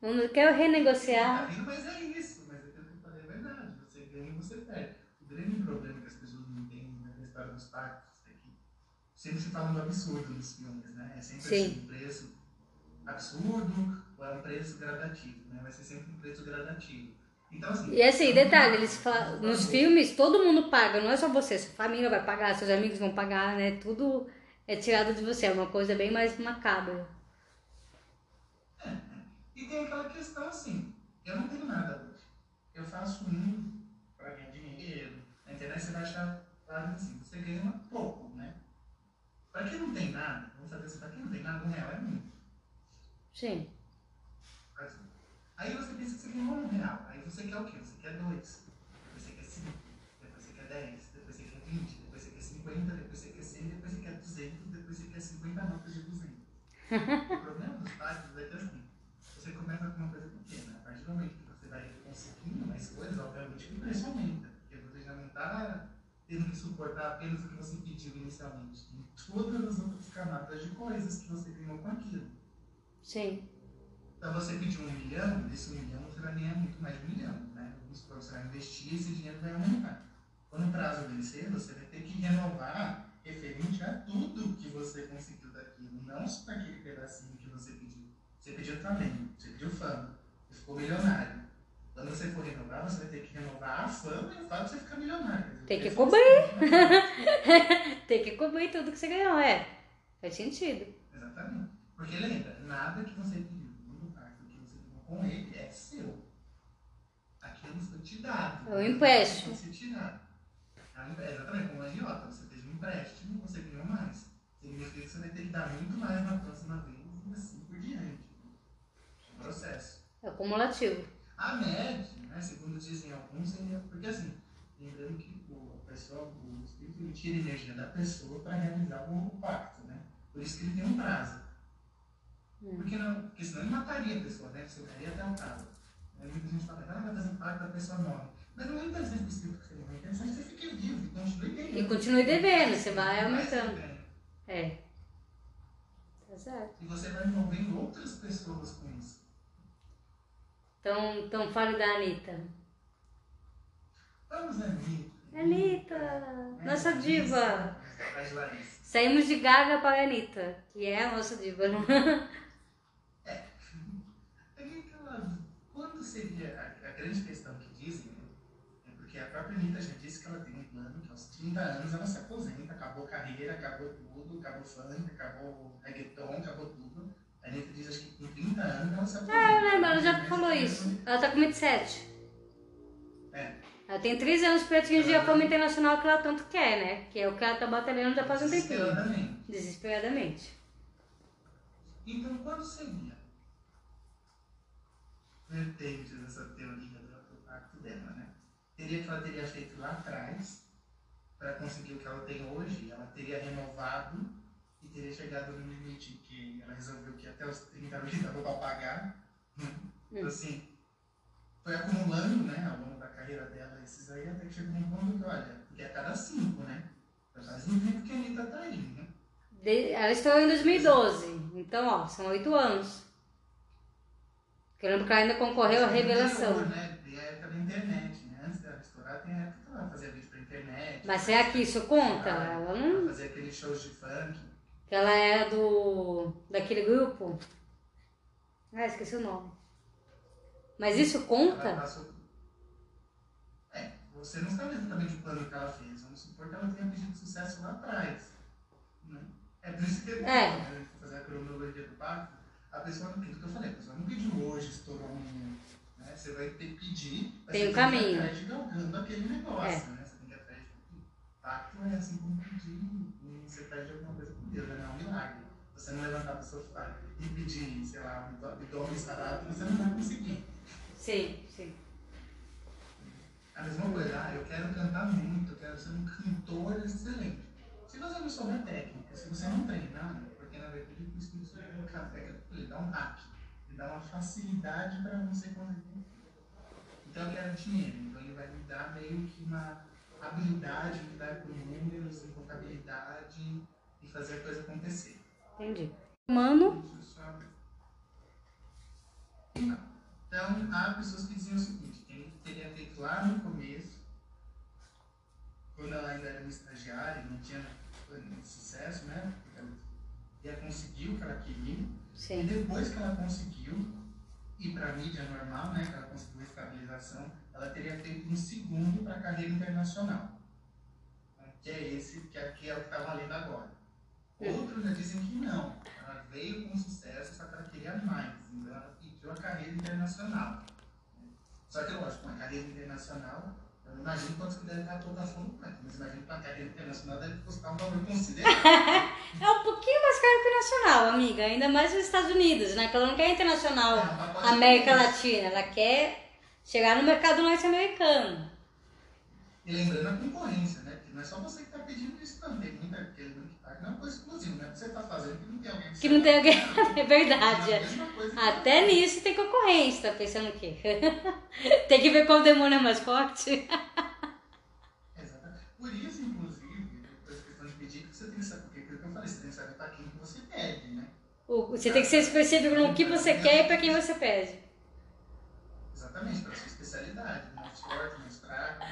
vamos, quero Tá renegociar. rindo, mas é isso. Mas aquilo que eu falei é verdade. Você ganha e você perde. O grande problema que as pessoas não entendem né, na história dos pactos é que sempre se fala do absurdo nos filmes, né? É sempre Sim. assim, um preço absurdo ou é um preço gradativo, né? Vai ser sempre um preço gradativo. Então, assim... E assim, detalhe, eles nos filmes todo mundo paga, não é só você, sua família vai pagar, seus amigos vão pagar, né? Tudo é tirado de você, é uma coisa bem mais macabra. E tem aquela questão assim, eu não tenho nada. Eu faço um para ganhar dinheiro. Na internet você vai achar claro assim, você ganha pouco, né? Para quem não tem nada, vamos saber assim, para quem não tem nada, um real é muito. Sim. Aí você pensa que você ganhou um real. Aí você quer o quê? Você quer dois. Depois você quer cinco. Depois você quer dez. Depois você quer vinte. Depois você quer cinquenta. Depois você quer cem. Depois você quer duzentos. Depois você quer cinquenta notas de duzentos. o problema dos pactos é que assim, você começa com uma coisa pequena. A partir do momento que você vai conseguindo mais coisas, obviamente que o preço aumenta. Porque você já não está tendo que suportar apenas o que você pediu inicialmente. Tem todas as outras camadas de coisas que você ganhou com aquilo. Sim. Então você pediu um milhão, desse um milhão você vai ganhar muito mais de um milhão. Né? Você vai investir e esse dinheiro vai aumentar. Quando o prazo vencer, você vai ter que renovar referente a tudo que você conseguiu daquilo, não só daquele pedacinho que você pediu. Você pediu talento, você pediu fama, você ficou milionário. Quando você for renovar, você vai ter que renovar a fama e o fato de você ficar milionário. Tem que cobrir. Tem que cobrir tudo que você ganhou, é. Faz sentido. Exatamente. Porque lembra, nada que você pediu no pacto que você tomou com ele é seu. Aquilo foi te dado. É um empréstimo. Te tirado. É é exatamente como a agiota. Você fez um empréstimo, você ganhou mais. Significa que você vai ter que dar muito mais na próxima vez e assim por diante. É um processo. É acumulativo. A média, né, segundo dizem alguns, seria. Porque assim, lembrando que o, a pessoa, o espírito tira energia da pessoa para realizar o, o pacto, né? Por isso que ele tem um prazo. Porque, não, porque senão ele mataria a pessoa, né? Você daria até um prazo. Aí muita gente fala, ah, vai fazer um pacto, a pessoa morre. Mas não é interessante o espírito que você morre, é interessante que você fique vivo e continue ganhando. E continue devendo, você vai Mais aumentando. ganha. É. Tá certo. E você vai envolvendo outras pessoas com isso. Então, então fale da Anitta. Vamos, né, Anitta? Anitta, É, nossa diva. Saímos de Gaga para a Anitta, que é a nossa diva. É que aquela. Quando seria. A, a grande questão que dizem, né? É porque a própria Anitta já disse que ela tem um plano que aos 30 anos ela se aposenta, acabou carreira, acabou tudo, acabou funk, acabou reggaeton, acabou tudo. A Anitta diz acho que com 30 anos ela se aposenta. Ah, eu lembro, ela já falou isso. Ela tá com 27. É. Ela tem 13 anos para atingir a fama internacional que ela tanto quer, né? Que é o que ela tá batalhando já faz um tempinho. Desesperadamente. Desesperadamente. Então, quando seria vertentes dessa teoria do, do pacto dela, né? Teria que ela teria feito lá atrás para conseguir o que ela tem hoje, ela teria renovado e teria chegado no limite que ela resolveu que até os 30 mil dava para pagar. Né? Então, assim, foi acumulando, né, ao longo da carreira dela, esses aí, até que chegou um ponto que, olha, porque é cada cinco, né? Já faz um tempo que a Anitta tá aí, né? De, ela estourou em 2012, então, ó, são oito anos. Eu lembro que ela ainda concorreu à revelação. Anterior, né? Época da internet, né? Antes dela estourar, tem a época que ela fazia vídeo pra internet. Mas será que isso conta? Ela não. Ela fazia aqueles shows de funk. Que ela era do. daquele grupo. Ah, esqueci o nome. Mas isso conta? passou... É, você não sabe exatamente o plano que ela fez. Vamos supor que ela tenha pedido sucesso lá atrás. Né? É por isso que É. né, fazer a cronologia do pacto, a pessoa não pediu, o que eu falei, a pessoa não pediu hoje, estourou um. Né? Você vai ter que pedir, mas Tem você um tem que ir caminho. atrás de galgando aquele negócio. É. Né? Você tem que ir atrás de pacto é assim como pedir você pede alguma coisa com Deus, né? é um milagre. Você não levantar do sofá e pedir, sei lá, um abdômen sarado, você não vai conseguir. Sim, sim. A mesma coisa, ah, eu quero cantar muito, eu quero ser um cantor excelente. Se você não souber técnica, se você não treinar, porque na verdade o Espírito Santo é um café, ele dá um hack, ele dá uma facilidade para você conseguir. Então eu quero dinheiro, então ele vai me dar meio que uma habilidade de lidar com números, e contabilidade e fazer a coisa acontecer. Entendi. Mano, Então, há pessoas que diziam o seguinte, que ele teria feito lá no começo, quando ela ainda era uma estagiária, não tinha muito sucesso, né? Porque ela ia conseguir o que ela queria. E sim. depois que ela conseguiu ir para a mídia normal, né? Que ela conseguiu a estabilização, ela teria feito um segundo para a carreira internacional. né, Que é esse, que é, que é o que está valendo agora. Outros já dizem que não. Ela veio com sucesso, só que ela queria mais. Então ela pediu a carreira internacional. Só que, lógico, uma carreira internacional, imagino quanto que deve estar toda a completa, mas imagino que uma carreira internacional deve custar um valor considerável. É um pouquinho mais caro que nacional, amiga. Ainda mais nos Estados Unidos, né? Que ela não quer internacional É, América Latina. Ela quer chegar no mercado norte-americano. E lembrando a concorrência, né? Porque não é só você que está pedindo isso, não. Tem muita aquele que tá, que não é uma coisa exclusiva, não é o que você está fazendo que não tem alguém Que não tem alguém. É verdade. É é. que Até você nisso tem concorrência. Tá pensando o quê? tem que ver qual demônio é mais forte. Exatamente. Por isso, inclusive, essa questão de pedir, que você tem que saber, porque aquilo que eu falei, você tem que saber para quem que você pede, né? O- Você tem que ser específico no que você quer e pra quem você pede. Exatamente, para sua especialidade, mais forte, mais fraco.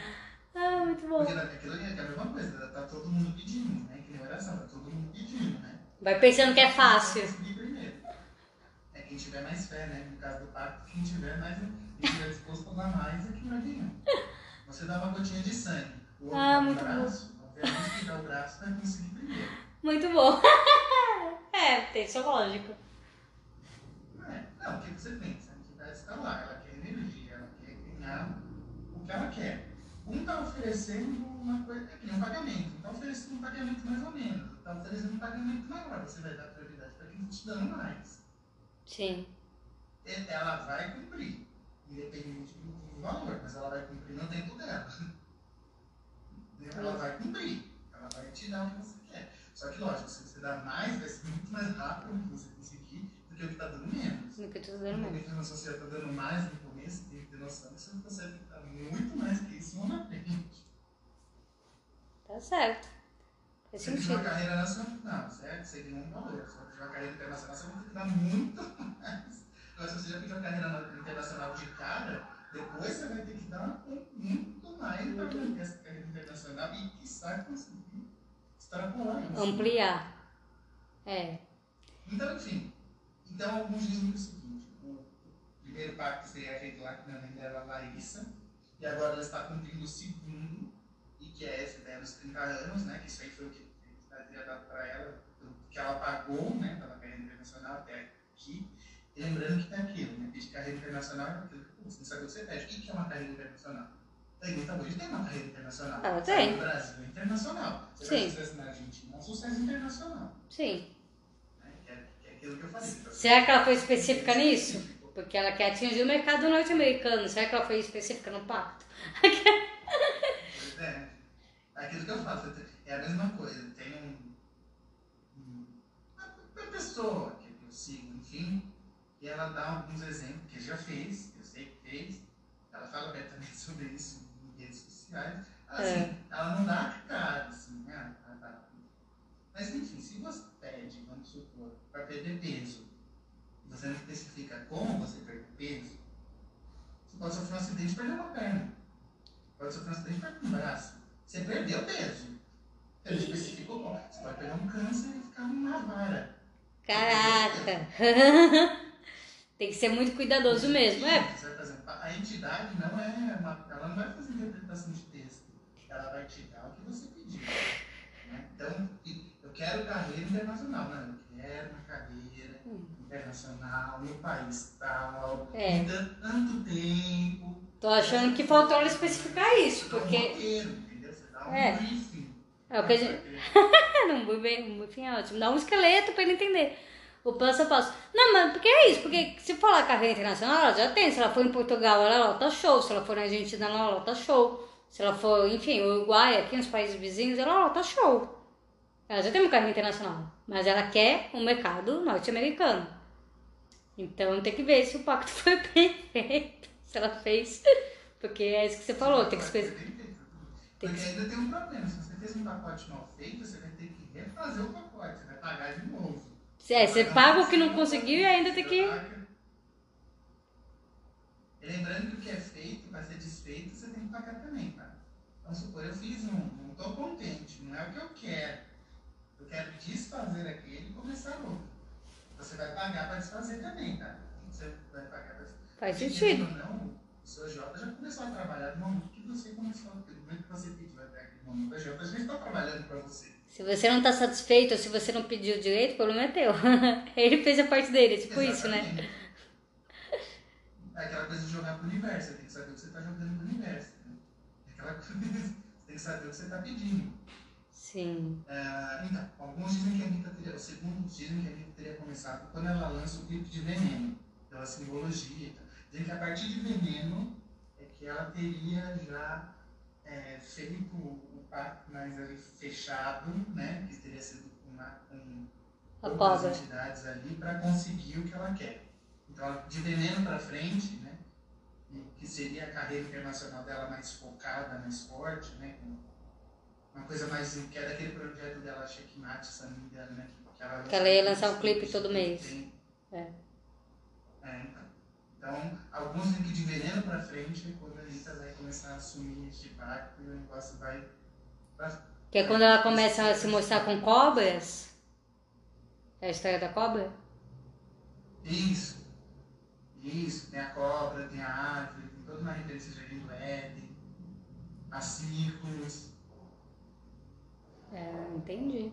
Ah, muito bom. Porque aquilo ali é a mesma coisa, tá todo mundo pedindo, né? Que nem oração, tá todo mundo pedindo, né? Vai pensando que é fácil. É quem tiver mais fé, né? No caso do pacto, quem tiver mais, quem tiver disposto a dar mais é quem vai ganhar. Você dá uma gotinha de sangue, o outro Ah, muito braço, obviamente quem dá o braço vai conseguir primeiro. Muito bom. é, tem sua lógica. Não é? Não, o que você pensa? A entidade está lá, ela quer energia, ela quer ganhar o que ela quer. Um está oferecendo uma coisa, é que um pagamento, está oferecendo um pagamento mais ou menos, está oferecendo um pagamento maior, você vai dar prioridade para quem está te dando mais. Sim. E- Ela vai cumprir, independente do do valor, mas ela vai cumprir no tempo dela. Ela vai cumprir, ela vai te dar o que você quer. Só que, lógico, se você dá mais, vai ser muito mais rápido do que você conseguir do que o que está dando menos. No que eu tô dando mesmo. Porque se você está dando mais no começo, tem que ter noção que você não consegue dar muito mais que isso lá na frente. Tá certo. Faz Você pediu uma carreira nacional, certo? Você ganhou um valor. Se você pediu uma carreira internacional, você vai ter que dar muito mais. Agora, se você já pediu uma carreira na- internacional de cara, depois você vai ter que dar muito mais para manter essa carreira internacional e, quiçá, conseguir extrapolar isso. Ampliar. É. Então, enfim. Então, alguns dizem o seguinte: o primeiro pacto seria feito lá com a mãe dela, Larissa, e agora ela está cumprindo o segundo, que é essa ideia dos 30 anos, né? Que isso aí foi o que a teria dado para ela, que ela pagou, né? Pela carreira internacional até aqui. E lembrando que tem aquilo, né? Pedir carreira internacional é aquilo que você não sabe o que você pede. O que é uma carreira internacional? Anitta hoje tem uma carreira internacional. Ela tem. No Brasil é internacional. Você Sim. vai sucesso na Argentina, é um sucesso internacional. Sim. Né? Que, é, que é aquilo que eu falei. Será que ela foi específica nisso? Porque ela quer atingir o mercado norte-americano. Será que ela foi específica no pacto? É. Aquilo que eu falo, é a mesma coisa. Tem um, um- enfim, e ela dá alguns exemplos que já fez, eu sei que fez, ela fala abertamente sobre isso em redes sociais, assim, é. ela não dá cara, assim, né? Mas enfim, se você pede, vamos supor, para perder peso, você não especifica como você perde peso, você pode sofrer um acidente e perder uma perna. Pode sofrer um acidente e perder um braço. Você perdeu peso. Não especificou como. Você pode pegar um câncer e ficar uma vara. Caraca! Tem que ser muito cuidadoso mesmo, é? A entidade não é uma, ela não vai fazer interpretação de texto. Ela vai te dar o que você pediu. Né? Então, eu quero carreira internacional. Não, eu quero uma carreira hum. internacional no país tal, é. tanto tempo. Tô achando que faltou ela especificar isso, porque. Um um é. briefing. É o que a gente. um briefing é ótimo. Dá um esqueleto pra ele entender o passo a passo. Não, mas porque é isso, porque se falar carreira internacional, ela já tem. Se ela for em Portugal, ela lota show. Se ela for na Argentina, ela lota show. Se ela for, enfim, Uruguai, aqui nos países vizinhos, ela lota show. Ela já tem uma carreira internacional. Mas ela quer um mercado norte-americano. Então tem que ver se o pacto foi bem feito. Se ela fez. Porque é isso que você falou, tem que esperar. Porque ainda tem um problema. Se você fez um pacote mal feito, você vai ter que refazer o pacote, você vai pagar de novo. É, você paga o que não conseguiu e ainda tem que. Lembrando que o que é feito vai ser desfeito, você tem que pagar também, tá? Vamos supor, eu fiz um, não estou contente, não é o que eu quero. Eu quero desfazer aquele e começar outro. Você vai pagar para desfazer também, tá? Você vai pagar para Faz sentido. Ou não, o seu Jota já começou a trabalhar no momento que você começou, no momento que você pediu até aquele momento, Jota já está trabalhando para você. Se você não está satisfeito ou se você não pediu direito, o problema é teu. Ele fez a parte dele, tipo Exatamente. isso, né? É aquela coisa de jogar pro universo, você tem que saber o que você está jogando pro universo. Né? É aquela coisa, você tem que saber o que você está pedindo. Sim. É, então, alguns dizem que a Anitta teria, o segundo dizem que a Anitta teria começado quando ela lança o clipe de Veneno, pela simbologia. Dizem que a partir de Veneno é que ela teria já é, o pacto mais fechado, né, que teria sido uma, com outras entidades ali para conseguir o que ela quer. Então, de veneno para frente, né, que seria a carreira internacional dela mais focada, mais forte, né, uma coisa mais que era aquele projeto dela, Checkmate, se não me engano, né, que ela, que ela ia lançar um clipe todo mês. É. é então. alguns que de veneno para frente, quando a Anitta vai começar a assumir este pacto, o negócio vai que é quando ela começa a se mostrar com cobras. É a história da cobra? Isso. Isso. Tem a cobra, tem a árvore, tem toda uma referência de Jardim do Éden, a círculos. É, entendi.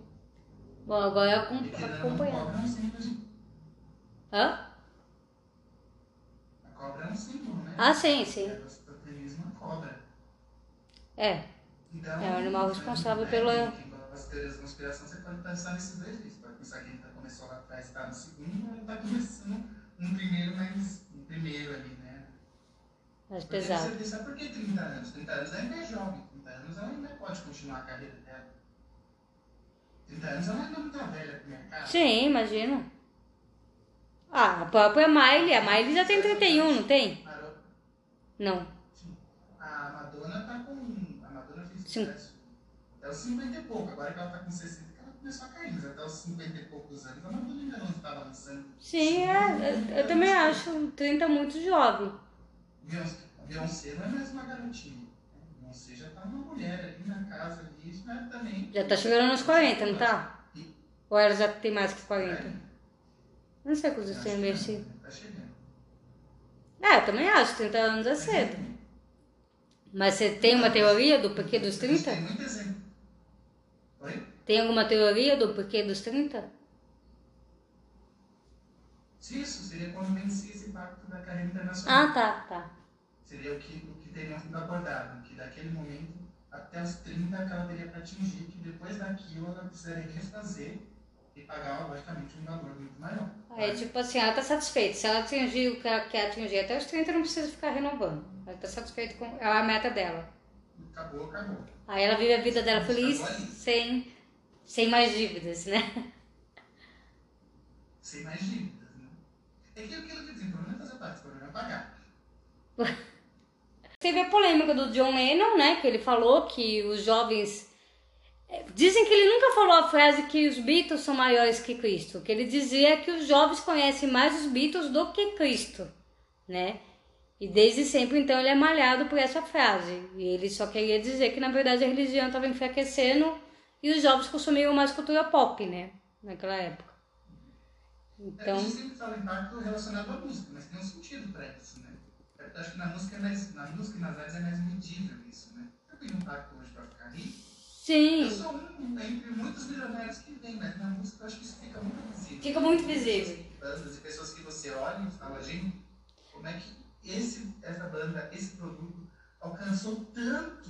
Bom, agora eu é símbolo. Hã? Cobra é um símbolo, né? Ah, sim, sim. É do cobra. É. Então, é o animal responsável pela. As teorias da conspiração, você pode pensar nesses dois Você pode pensar que ele tá, começou lá atrás, está no segundo, ele está começando um primeiro, mas um primeiro ali, né? Mais pesado. Você sabe por que 30 anos? 30 anos ela ainda é jovem, 30 anos ela ainda pode continuar a carreira dela. 30 anos ela ainda não está velha pro mercado. Sim, imagina. Ah, a própria Miley, a Miley já tem 31, não tem? Não. Sim. Até os 50 e pouco, agora que ela está com 60, ela começou a cair, mas até os 50 e poucos anos, a Madonna ainda não estava lançando. Sim, é, eu, eu também acho 30 muito jovem. A Beyoncé não é mais uma garotinha. A Beyoncé já está uma mulher ali na casa ali, já também. Já está chegando nos 40, não tá? Ou ela já tem mais que 40? Não sei quantos tem. Tá chegando. É, também acho, 30 anos é cedo. Mas você tem uma teoria do porquê dos 30? Tem muito exemplo. Oi? Tem alguma teoria do porquê dos 30? Isso, seria quando vencia esse pacto da carreira internacional. Ah, tá, tá. Seria o que, o que teria sido abordado, que daquele momento até os 30 que ela teria para atingir, que depois daquilo ela precisaria refazer e pagar, logicamente, um valor muito maior. É tipo assim, ela está satisfeita. Se ela atingir o que ela quer atingir até os 30, não precisa ficar renovando. Ela está satisfeita com é a meta dela. Acabou, acabou. Aí ela vive a vida dela feliz, sem, sem mais dívidas, né? Sem mais dívidas, né? É que aquilo que dizem, o problema é fazer parte, o problema é pagar. Teve a polêmica do John Lennon, né? Que ele falou que os jovens. É, Dizem que ele nunca falou a frase que os Beatles são maiores que Cristo. O que ele dizia é que os jovens conhecem mais os Beatles do que Cristo, né? E desde sempre, então, ele é malhado por essa frase. E ele só queria dizer que, na verdade, a religião estava enfraquecendo e os jovens consumiam mais cultura pop, né? Naquela época. Então... A Então, gente sempre fala impacto relacionado à música, mas tem um sentido pra isso, né? Eu acho que na música, é mais, na música e nas artes é mais medível isso, né? Eu tenho um impacto hoje pra ficar rico. Eu sim, sou um entre muitos milionários que vem, mas na música eu acho que isso fica muito visível. Fica muito visível. Bandas e pessoas que você olha e fala, gente, como é que esse, essa banda, esse produto alcançou tanto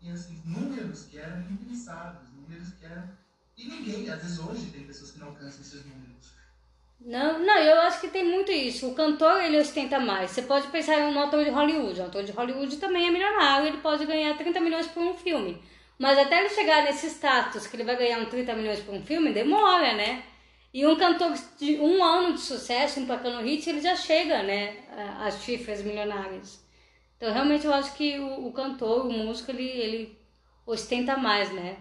e assim, números que eram impensados, números que eram. E ninguém, às vezes hoje tem pessoas que não alcançam esses números. Não, não, eu acho que tem muito isso. O cantor, ele ostenta mais. Você pode pensar em um ator de Hollywood. Um ator de Hollywood também é milionário, ele pode ganhar 30 milhões por um filme. Mas até ele chegar nesse status que ele vai ganhar um 30 milhões por um filme, demora, né? E um cantor de um ano de sucesso, emplacando hit, ele já chega, né? a- Às cifras milionárias. Então, realmente, eu acho que o, o cantor, o músico, ele, ele ostenta mais, né?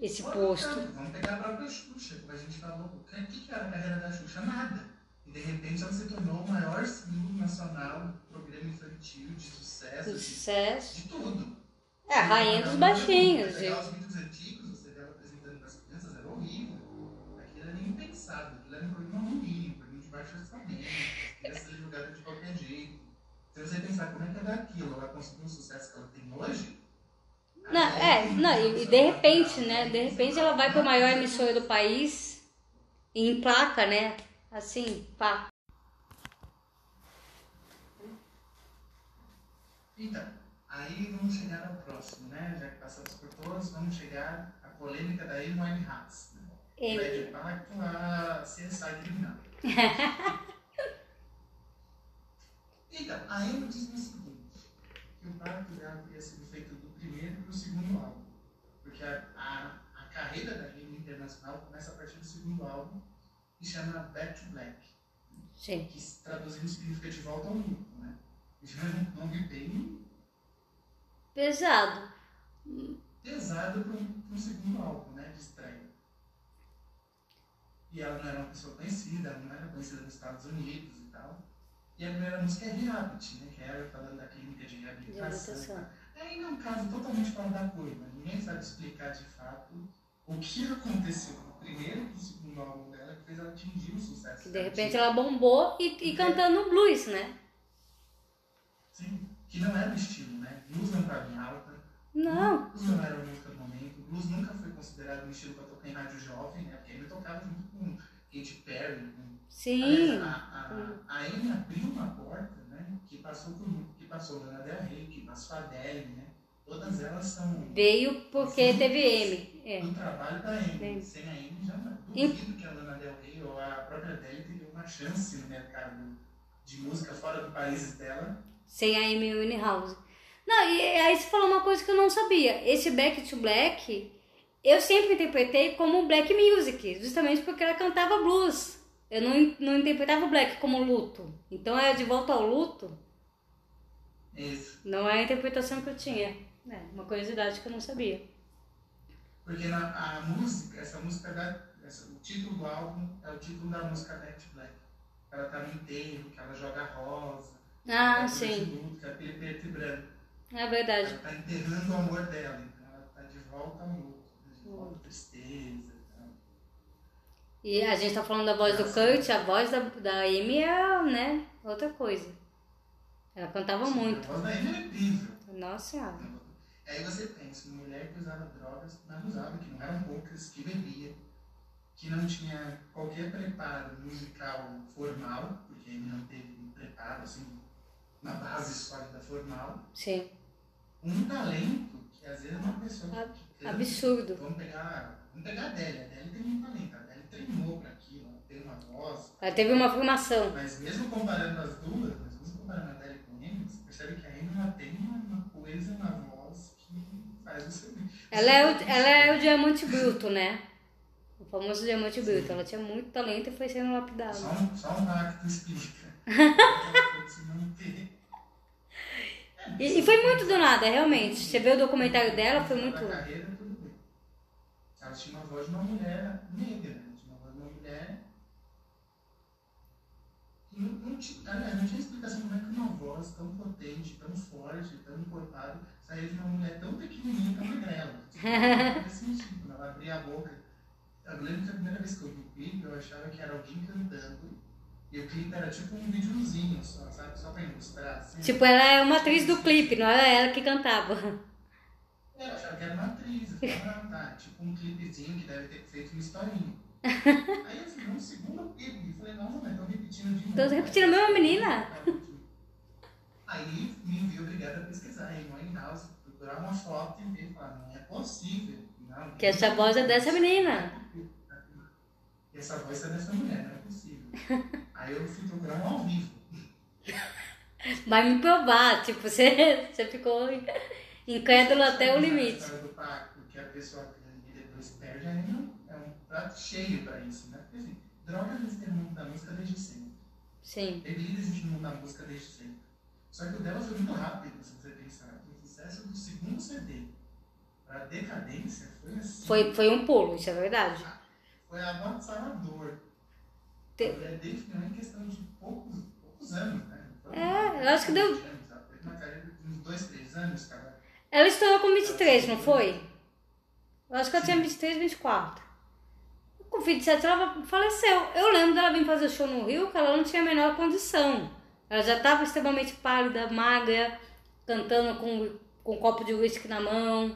Esse posto. Vamos pegar a própria Xuxa, como a gente falou. O que, que era a carreira da Xuxa? Nada. E de repente ela se tornou o maior símbolo nacional, programa infantil, de sucesso, De de, sucesso. de tudo. É, a rainha dos baixinhos. pegar os vídeos antigos, você ela apresentando para as crianças, era horrível. Aquilo era impensável, aquilo era um programa ruim, um programa de baixo orçamento, crianças eram jogadas de qualquer jeito. Se você pensar como é que era aquilo, ela conseguiu o sucesso que ela tem hoje. Não, aí é, não, e, e de repente, né? De repente ela vai para a maior emissora do país e emplaca, né? Assim, pá. Então, aí vamos chegar ao próximo, né? Já que passamos por todos, vamos chegar à polêmica da Amy Winehouse. Né? Amy. Vai de pacto a CSI criminal. então, a Amy diz o seguinte, que o pacto já teria sido feito do primeiro para o segundo álbum. Porque a, a, a carreira da Amy internacional começa a partir do segundo álbum, que chama Back to Black Sim. que traduzindo significa de volta ao luto, né? Já um nome bem Pesado. pesado para um, um segundo álbum, né, de estreia. E ela não era uma pessoa conhecida, ela não era conhecida nos Estados Unidos e tal. E a primeira música é Rehabit, né, que era falando da clínica de reabilitação. tal. Aí é um caso totalmente fora da curva. Ninguém sabe explicar de fato o que aconteceu no primeiro e no segundo álbum dela que fez ela atingir o sucesso. Que de repente ela bombou e, e cantando blues, né? Sim, que não era o estilo, né? Blues não estava em alta. Não. Blues não era a música do momento. Blues nunca foi considerado um estilo para tocar em rádio jovem, né? Porque ele tocava junto com Katy Perry. Com... Sim. A, a, a Amy abriu uma porta, né? Que passou por que passou Lana Del Rey, que passou a Adele, né? Todas elas são Veio porque teve M. É. do trabalho da. Sim. Sem a Amy já. E- Duvido que a Lana Del Rey ou a própria Adele teria uma chance no mercado de música fora do país dela. Sem a Amy Winehouse. Não, e aí você falou uma coisa que eu não sabia. Esse Back to Black, eu sempre interpretei como black music, justamente porque ela cantava blues. Eu não, não interpretava o black como luto. Então é de volta ao luto. Isso. Não é a interpretação que eu tinha. É, uma curiosidade que eu não sabia. Porque na, a música, essa música da. Essa, o título do álbum é o título da música Back to Black. Ela tá no enterro, que ela joga rosa. Ah, ela sim. Que é aquele preto e branco. É verdade. Ela tá enterrando o amor dela, então ela tá de volta ao luto, né, de volta à tristeza. e tal. E a gente tá falando da voz do Kurt, a voz da, da Amy é, né, outra coisa. Ela cantava muito. A voz da Amy é incrível. Nossa senhora. Aí você pensa, uma mulher que usava drogas, não usava, que não eram poucas, que bebia, que não tinha qualquer preparo musical formal, porque ele não teve um preparo, assim, uma base sólida formal, Sim. um talento que às vezes uma pessoa Ab- Absurdo. Vamos pegar, vamos pegar a Adele, a Adele tem um talento, a Adele treinou para aquilo, ela tem uma voz, Ela teve uma formação. mas mesmo comparando as duas, mas mesmo comparando a Adele com a Amy, você percebe que a Amy ela tem uma, uma coisa na voz que faz você. Ela é o, ela é o diamante bruto, né? O famoso diamante bruto. Ela tinha muito talento e foi sendo lapidada. Só um, só um acto explica. Ela foi se manter. E, e foi muito do nada, realmente. Você vê o documentário dela, foi muito. Carreira. Ela tinha uma voz de uma mulher negra, né? Tinha uma voz de uma mulher. Não, aliás, não tinha explicação como é que uma voz tão potente, tão forte, tão encorpada, saía de uma mulher tão pequenininha, tão magrela. Tipo, sentido. Quando ela abria a boca. Eu lembro que a primeira vez que eu vi o clipe, eu achava que era alguém cantando. E o clipe era tipo um videozinho só, sabe? Só pra ilustrar. Assim. Tipo, ela é uma atriz do clipe, não era ela que cantava. É, Eu achava que era uma atriz. Eu falava, ah, tá, tipo um clipezinho que deve ter feito uma historinha. Aí eu fui um segundo clipe e falei, nossa, mas estão repetindo de novo. Tô repetindo a mesma menina? Aí me vi obrigado a pesquisar em One House, procurar uma foto e ver, falar, não é possível. Não, Que essa voz é dessa menina. E essa voz é dessa mulher, não é possível. Aí eu fui procurar um ao vivo. Vai me provar, tipo, você, você ficou incrédulo até o A limite. história do pacto que a pessoa ganha e depois perde aí é um prato cheio pra isso, né? Porque assim, droga a gente no mundo da música desde sempre. Sim. Bebida existe no mundo da música desde sempre. Só que o dela foi muito rápido, se você pensar. O sucesso do segundo CD pra decadência foi assim. Foi, foi um pulo, isso é verdade. Foi avassalador. Te- A mulher definiu em questão de poucos, poucos anos, né? Foi É, eu acho que deu- Teve uma carreira de uns dois, três anos, cara. Ela estourou com 23, não foi? Eu acho que ela tinha 23, 24. Com 27 ela faleceu. Eu lembro dela vir fazer show no Rio, que ela não tinha a menor condição. Ela já estava extremamente pálida, magra, cantando com, com um copo de uísque na mão.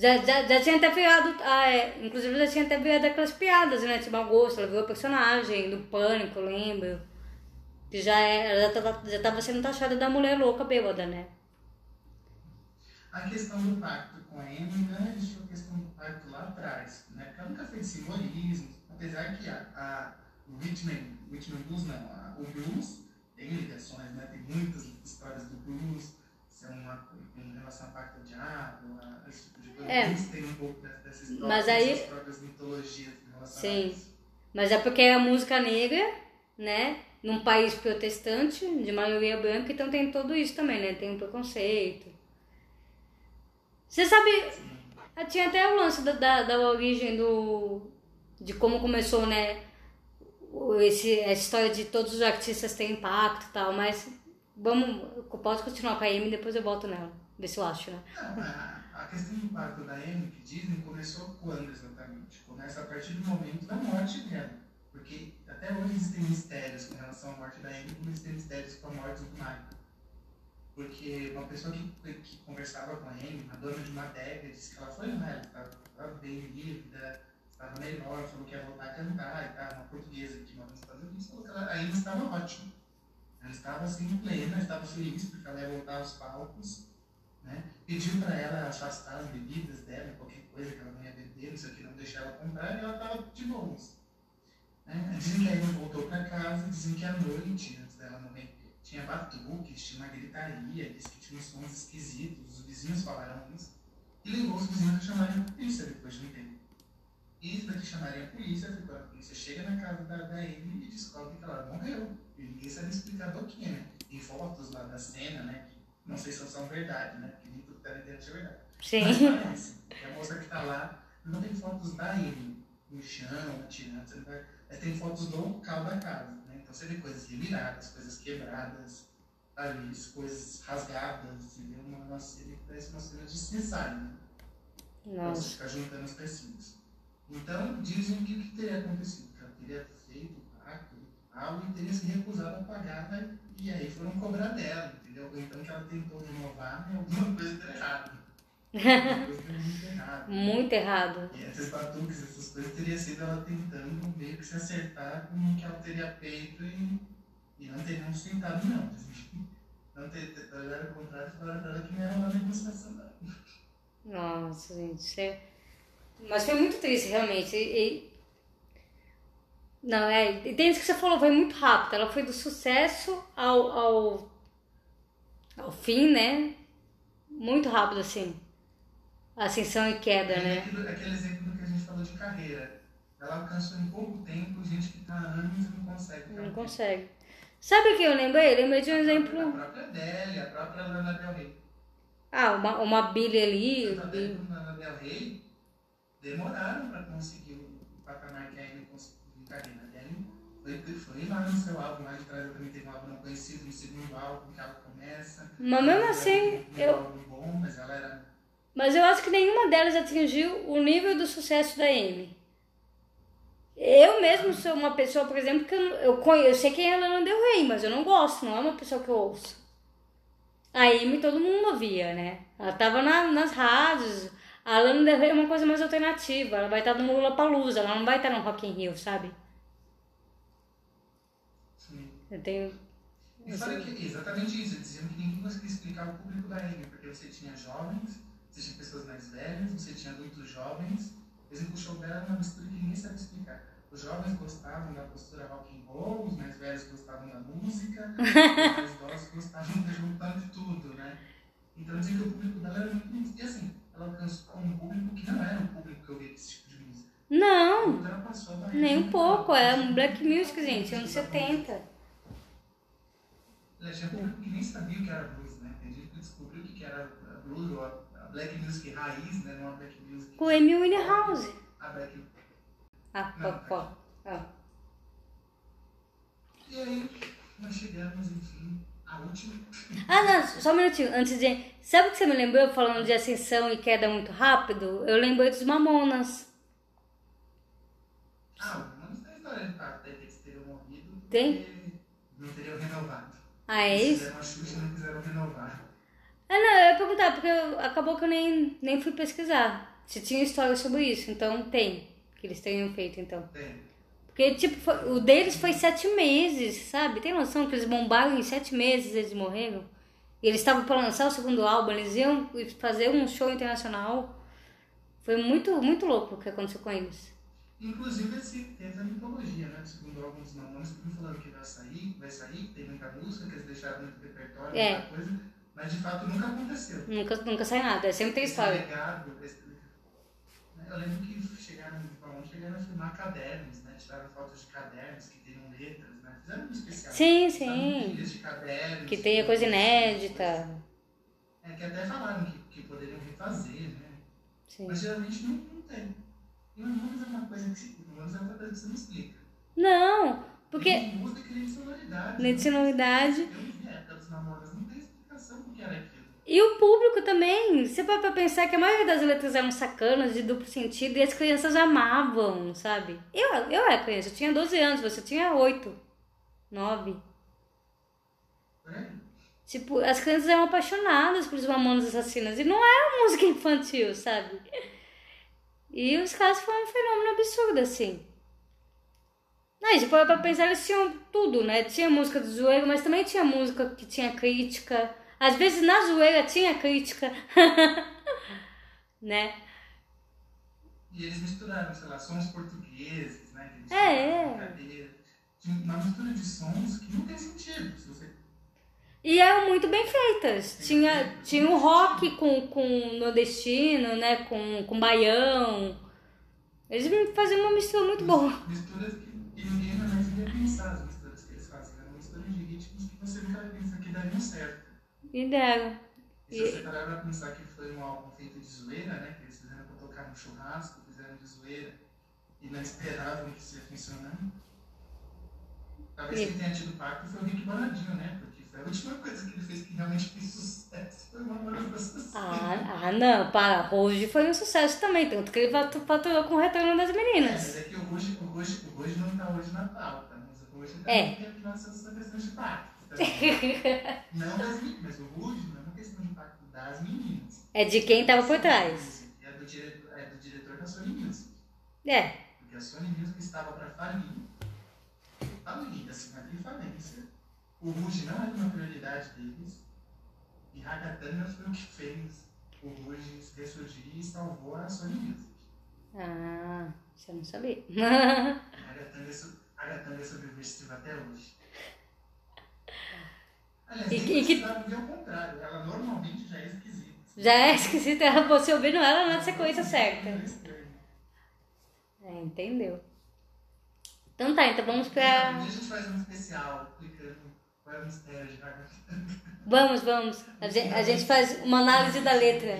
Já, já, já tinha até virado, ah, é, inclusive já tinha até virado aquelas piadas, né? Tipo, gosto, ela virou personagem do Pânico, eu lembro. Que já, é, já tava, já tava sendo taxada da mulher louca bêbada, né? A questão do pacto com a Amy não existiu a questão do pacto lá atrás, né? Porque ela nunca fez simbolismo, apesar que a, a Whitman, Whitman Blues não, a, o blues tem ligações, né? Tem muitas histórias do blues, são uma, em relação ao pacto do diabo, a, esse tipo de coisa. É. Tem um pouco dessa- dessas histórias, Mas aí- dessas próprias mitologias em relação Sim. a isso. Mas é porque é a música negra, né? Num país protestante, de maioria branca, então tem tudo isso também, né? Tem um preconceito. Você sabe, ah, tinha até o lance da, da, da origem do. de como começou, né? Esse, a história de todos os artistas terem impacto e tal, mas vamos. Posso continuar com a Amy depois eu volto nela. Ver se eu né? Não, a, a questão do impacto da Amy, que dizem, começou quando exatamente? Começa a partir do momento da morte dela. Porque até hoje existem mistérios com relação à morte da Amy, como existem mistérios com a morte do Michael. Porque uma pessoa que, que conversava com a Amy, uma dona de uma adega, disse que ela foi lá, ela estava bem lívida, estava melhor, falou que ia voltar a cantar e tal, uma portuguesa que mora nos Estados Unidos, falou que ela ainda estava ótima. Ela estava assim plena, estava feliz porque ela ia voltar aos palcos né? Pediu para ela afastar as bebidas dela, qualquer coisa que ela não ia beber, não sei o que, não deixar ela comprar, e ela estava de boas. Né? Dizem que a Amy voltou para casa, dizem que à noite, antes dela morrer, tinha batuques, tinha uma gritaria, disse que tinha uns sons esquisitos, os vizinhos falaram isso, e levou os vizinhos a chamarem a polícia depois de um tempo. E que chamarem a polícia, a polícia chega na casa da, da Amy e descobre que ela morreu. E ninguém sabe explicar do que, né? Tem fotos lá da cena, né? Não sei se são verdade, né? Porque nem tudo que tá na internet é verdade. Sim. Mas parece. que a moça que tá lá não tem fotos da Amy no chão, atirando, você não vai- mas tem fotos do local da casa, né? Então você vê coisas reviradas, coisas quebradas, ali, coisas rasgadas, você vê uma, uma cena que parece uma cena desnecessária, né? Pra você Nossa. ficar juntando as pecinhas. Então, dizem que o que teria acontecido? Que ela teria feito o pacto e tal, e teria se recusado a pagar, né? e aí foram cobrar dela, entendeu? Ou então que ela tentou renovar e alguma coisa deu errado. Muito errado. Muito errado. E esses batuques, essas coisas, teria sido ela tentando meio que se acertar com o que ela teria feito e, e não teriam sustentado, não. Não ter, ter, olhar ao contrário e falaram pra ela que não era uma negociação, não. Nossa, gente. isso é- Mas foi muito triste, realmente. E- Não, é. E tem isso que você falou, foi muito rápido. Ela foi do sucesso ao, ao, ao fim, né? Muito rápido, assim. Ascensão e queda, né? aquilo- aquele exemplo do que a gente falou de carreira. ela alcançou em pouco tempo gente que está há anos e não consegue. Não consegue. Sabe o que eu lembrei? Eu lembrei de um exemplo. A própria Adele, a própria Lana Del Rey. Ah, uma, uma Billy ali. Os Adele e Lana Del Rey demoraram para conseguir o patamar que a Amy conseguiu em carreira. A Adele foi, foi lá no seu álbum, lá de trás ela também teve um álbum não conhecido, no segundo álbum que ela começa. Mas mesmo assim, um eu. bom, mas era. Mas eu acho que nenhuma delas atingiu o nível do sucesso da Amy. Eu mesmo sou uma pessoa, por exemplo, que eu, eu, conheço, eu sei quem é a Lana Del Rey, mas eu não gosto, não é uma pessoa que eu ouço. A Amy todo mundo ouvia, né? Ela tava na, nas rádios. A Lana Del Rey é uma coisa mais alternativa. Ela vai estar no Lollapalooza, ela não vai estar no Rock in Rio, sabe? Eu tenho... E sabe que exatamente isso, eles diziam que ninguém conseguia explicar o público da Amy, porque você tinha jovens, você tinha pessoas mais velhas, você tinha adultos jovens, exemplo, o show dela uma mistura que ninguém sabe explicar. Os jovens gostavam da postura rock and roll, os mais velhos gostavam da música, os mais idosos gostavam de juntar de tudo, né? Então que o público dela era muito. E assim, ela alcançou um público que não era um público que ouvia esse tipo de música. Não, Então nem um pouco. É um black music, gente, anos 70. Público que nem sabia o que era blues, né? Tem gente que descobriu o que era blues ou a a black music raiz, né? Não a black music. Com Amy Winehouse. A black. Ah, Não, pó, pó. Ah. E aí, nós chegamos, enfim, à última. Ah, não, só um minutinho. Antes de. Sabe o que você me lembrou falando de ascensão e queda muito rápido? Eu lembrei dos Mamonas. Ah, não tem história de fato, daí eles teriam morrido. Tem? Não teriam renovado. Ah, é Eles isso? Fizeram a Xuxa e não quiseram renovar. Ah, não, eu ia perguntar, porque eu- acabou que eu nem, nem fui pesquisar se tinha história sobre isso. Então tem, que eles tenham feito, então. Tem. Porque, tipo, foi- o deles foi sete meses, sabe? Tem noção que eles bombaram em sete meses eles morreram? E eles estavam para lançar o segundo álbum, eles iam fazer um show internacional. Foi muito, muito louco o que aconteceu com eles. Inclusive, esse, teve a mitologia, né? Segundo alguns mamones, que falando que vai sair, vai sair, tem muita música, que eles deixaram muito repertório, É. muita coisa, mas de fato nunca aconteceu. Nunca, nunca sai nada, sempre tem história. legado, esse- Eu lembro que chegaram, mamones chegaram a filmar cadernos, né? Tiraram fotos de cadernos que teriam letras, né? Fizeram um especial. Sim, sim. de cadernos. Que tenha coisa inédita. É, que até falaram que, que poderiam refazer, né? Sim. Mas geralmente não, não tem. E Mamonas é uma coisa que se, é uma coisa que você não explica. Não, porque Ele que nem de sonoridade. nem de sonoridade. Não tem explicação do que era aquilo. E o público também. Você pra pensar que a maioria das letras eram sacanas, de duplo sentido, e as crianças amavam, sabe? Eu, eu era criança, eu tinha 12 anos, você tinha 8, 9. Por aí. Tipo, as crianças eram apaixonadas por os Mamonas Assassinas. E não era música infantil, sabe? E os caras foram um fenômeno absurdo, assim. Aí, tipo, pra pensar, eles tinham tudo, né? Tinha música de zoeira, mas também tinha música que tinha crítica. Às vezes na zoeira tinha crítica. né? E eles misturaram, sei lá, sons portugueses, né? que eles É, é. uma mistura de sons que não tem sentido. Se você... E eram muito bem feitas. Tinha, tinha o rock com, com nordestino, né? Com, com baião. Eles faziam uma mistura muito boa. Misturas que, ninguém mais ia pensar, as misturas que eles faziam. Eram misturas de ritmos que você nunca pensa que dariam certo. E deram. E se você parar pra pensar que foi um álbum feito de zoeira, né? Que eles fizeram pra tocar no churrasco, fizeram de zoeira e não esperavam que isso ia funcionar. Talvez E- quem tenha tido pacto foi o Rick Bonadinho, né? Porque a última coisa que ele fez que realmente fez sucesso. Foi uma das assassinas. Ah, ah, não, para. Hoje foi um sucesso também. Tanto que ele fatu- faturou com o retorno das É, meninas. mas é que Ruge, o Ruge não tá hoje na pauta, mas o Ruge tá É. é. tem nossas questões de pacto. também. não das meninas, mas o Ruge não é uma questão de pacto das meninas. É de quem tava por trás. É do diretor, é do diretor da Sony Music. É. Porque a Sony Music estava para falir. Falir, assim, abrir falência. O Ruge não era uma prioridade deles. E Ragatanga foi o que fez o Ruge ressurgir e salvou a Sony Music. Ah, você não sabia. A Gatanga sobreviveu até hoje. Aliás, E que- que- ao contrário. Ela normalmente já é esquisita. Já é esquisita, você ouvindo ela na sequência certa. É. É, entendeu? Então tá, então vamos pra. Um dia a gente faz um especial explicando qual é o mistério de. Vamos, vamos. A gente, a gente faz uma análise da letra.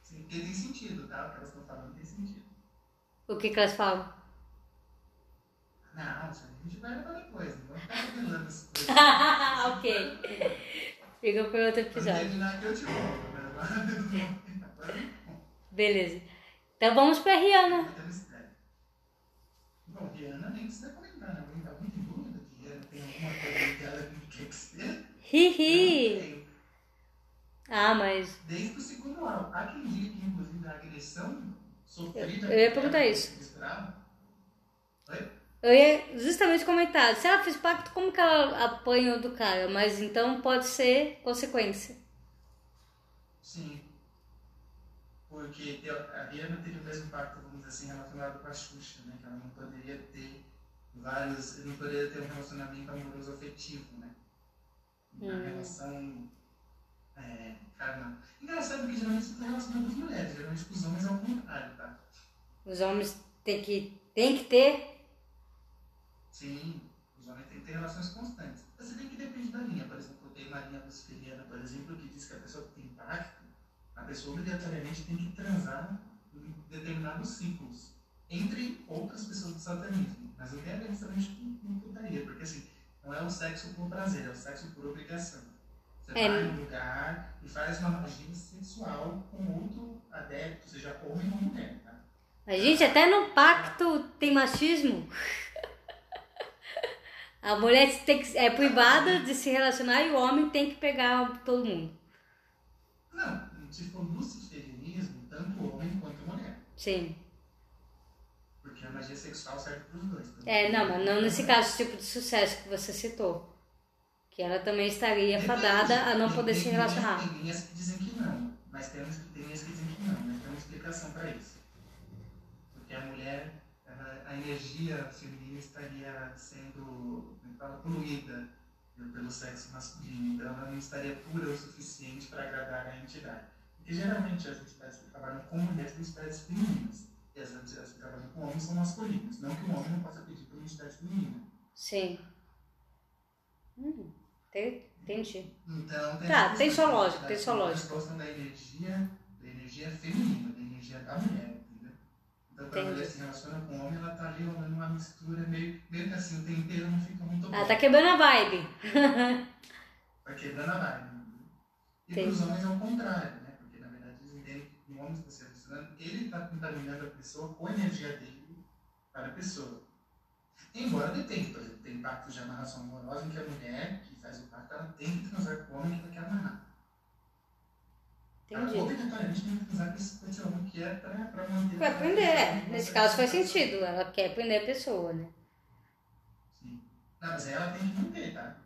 Sim, porque tem sentido, tá? O que elas estão falando tem sentido. O que, que elas falam? Não, a gente vai levar depois, não vamos ficar revelando essas coisas. ok. Fica para outro episódio. conto. Beleza. Então vamos pra Rihanna. Muita mistério. Bom, Rihanna nem precisa comentar, né? Alguém tá muito em alguma coisa que ela que. Hihi. Não. Ah, mas. Desde o segundo quem diga que, inclusive, a agressão sofrida. Eu- eu ia perguntar isso. Oi? Eu ia justamente comentar. Se ela fez pacto, como que ela apanhou do cara? Mas então pode ser consequência. Sim. Porque a Rihanna teve o mesmo pacto, vamos dizer assim, relacionado com a Xuxa, né? Que ela não poderia ter vários. Não poderia ter um relacionamento amoroso afetivo, né? Uma Hum. relação. É, carnal. Engraçado que geralmente isso está relacionado com as mulheres, geralmente com os homens é o contrário, tá? Os homens têm que, têm que ter. Sim, os homens têm que ter relações constantes. Você tem que depende da linha. Por exemplo, tem uma linha luciferiana, por exemplo, que diz que a pessoa que tem pacto, a pessoa obrigatoriamente tem que transar em determinados ciclos. Entre outras pessoas do satanismo. Mas não tem a ver necessariamente com, com putaria, porque assim, não é o sexo por prazer, é o sexo por obrigação. Você É. vai num lugar e faz uma magia sexual com outro adepto, seja homem ou mulher, tá? Mas, gente, até no pacto tem machismo. A mulher tem que, é privada de se relacionar e o homem tem que pegar todo mundo. Não, se for luciferianismo, tanto homem quanto mulher. Sim. Porque a magia sexual serve para os dois. tanto É, não, mas não nesse caso tipo de sucesso que você citou. Que ela também estaria Depende. fadada a não Tem- poder tem se linhas- relacionar. Tem linhas que dizem que não, mas temos, tem linhas que dizem que não, mas tem uma explicação para isso. Porque a mulher, ela- a energia feminina estaria sendo é fala, poluída pelo sexo masculino, então ela não estaria pura o suficiente para agradar a entidade. Porque geralmente as entidades que trabalham com mulheres são entidades femininas, e as entidades que trabalham com homens são masculinas. Não que o homem não possa pedir para uma entidade feminina. Sim. Hum, te- entendi. Então, tem Tá, tem sua lógica, né? tem sua lógica. gostam da energia, da energia feminina, da energia da mulher, entendeu? Então, quando a mulher se relaciona com o homem, ela tá ali rolando uma mistura meio, meio que assim, o tempero não fica muito bom. Ela tá quebrando a vibe. Vai quebrando a vibe. E Entendi. para os homens é o contrário, né? Porque, na verdade, eles entendem que o homem está relacionando, ele está contaminando a pessoa com a energia dele para a pessoa. Embora depende, por exemplo, tem pactos de amarração amorosa em que a mulher que faz o pacto, ela tem que transar com o homem que ela quer amarrar. Ela Entendi. obrigatoriamente tem que transar com esse, homem que é para manter... Vai aprender, é. Nesse caso faz sentido. Ela quer aprender a pessoa, né? Sim. Não, mas ela tem que manter, tá?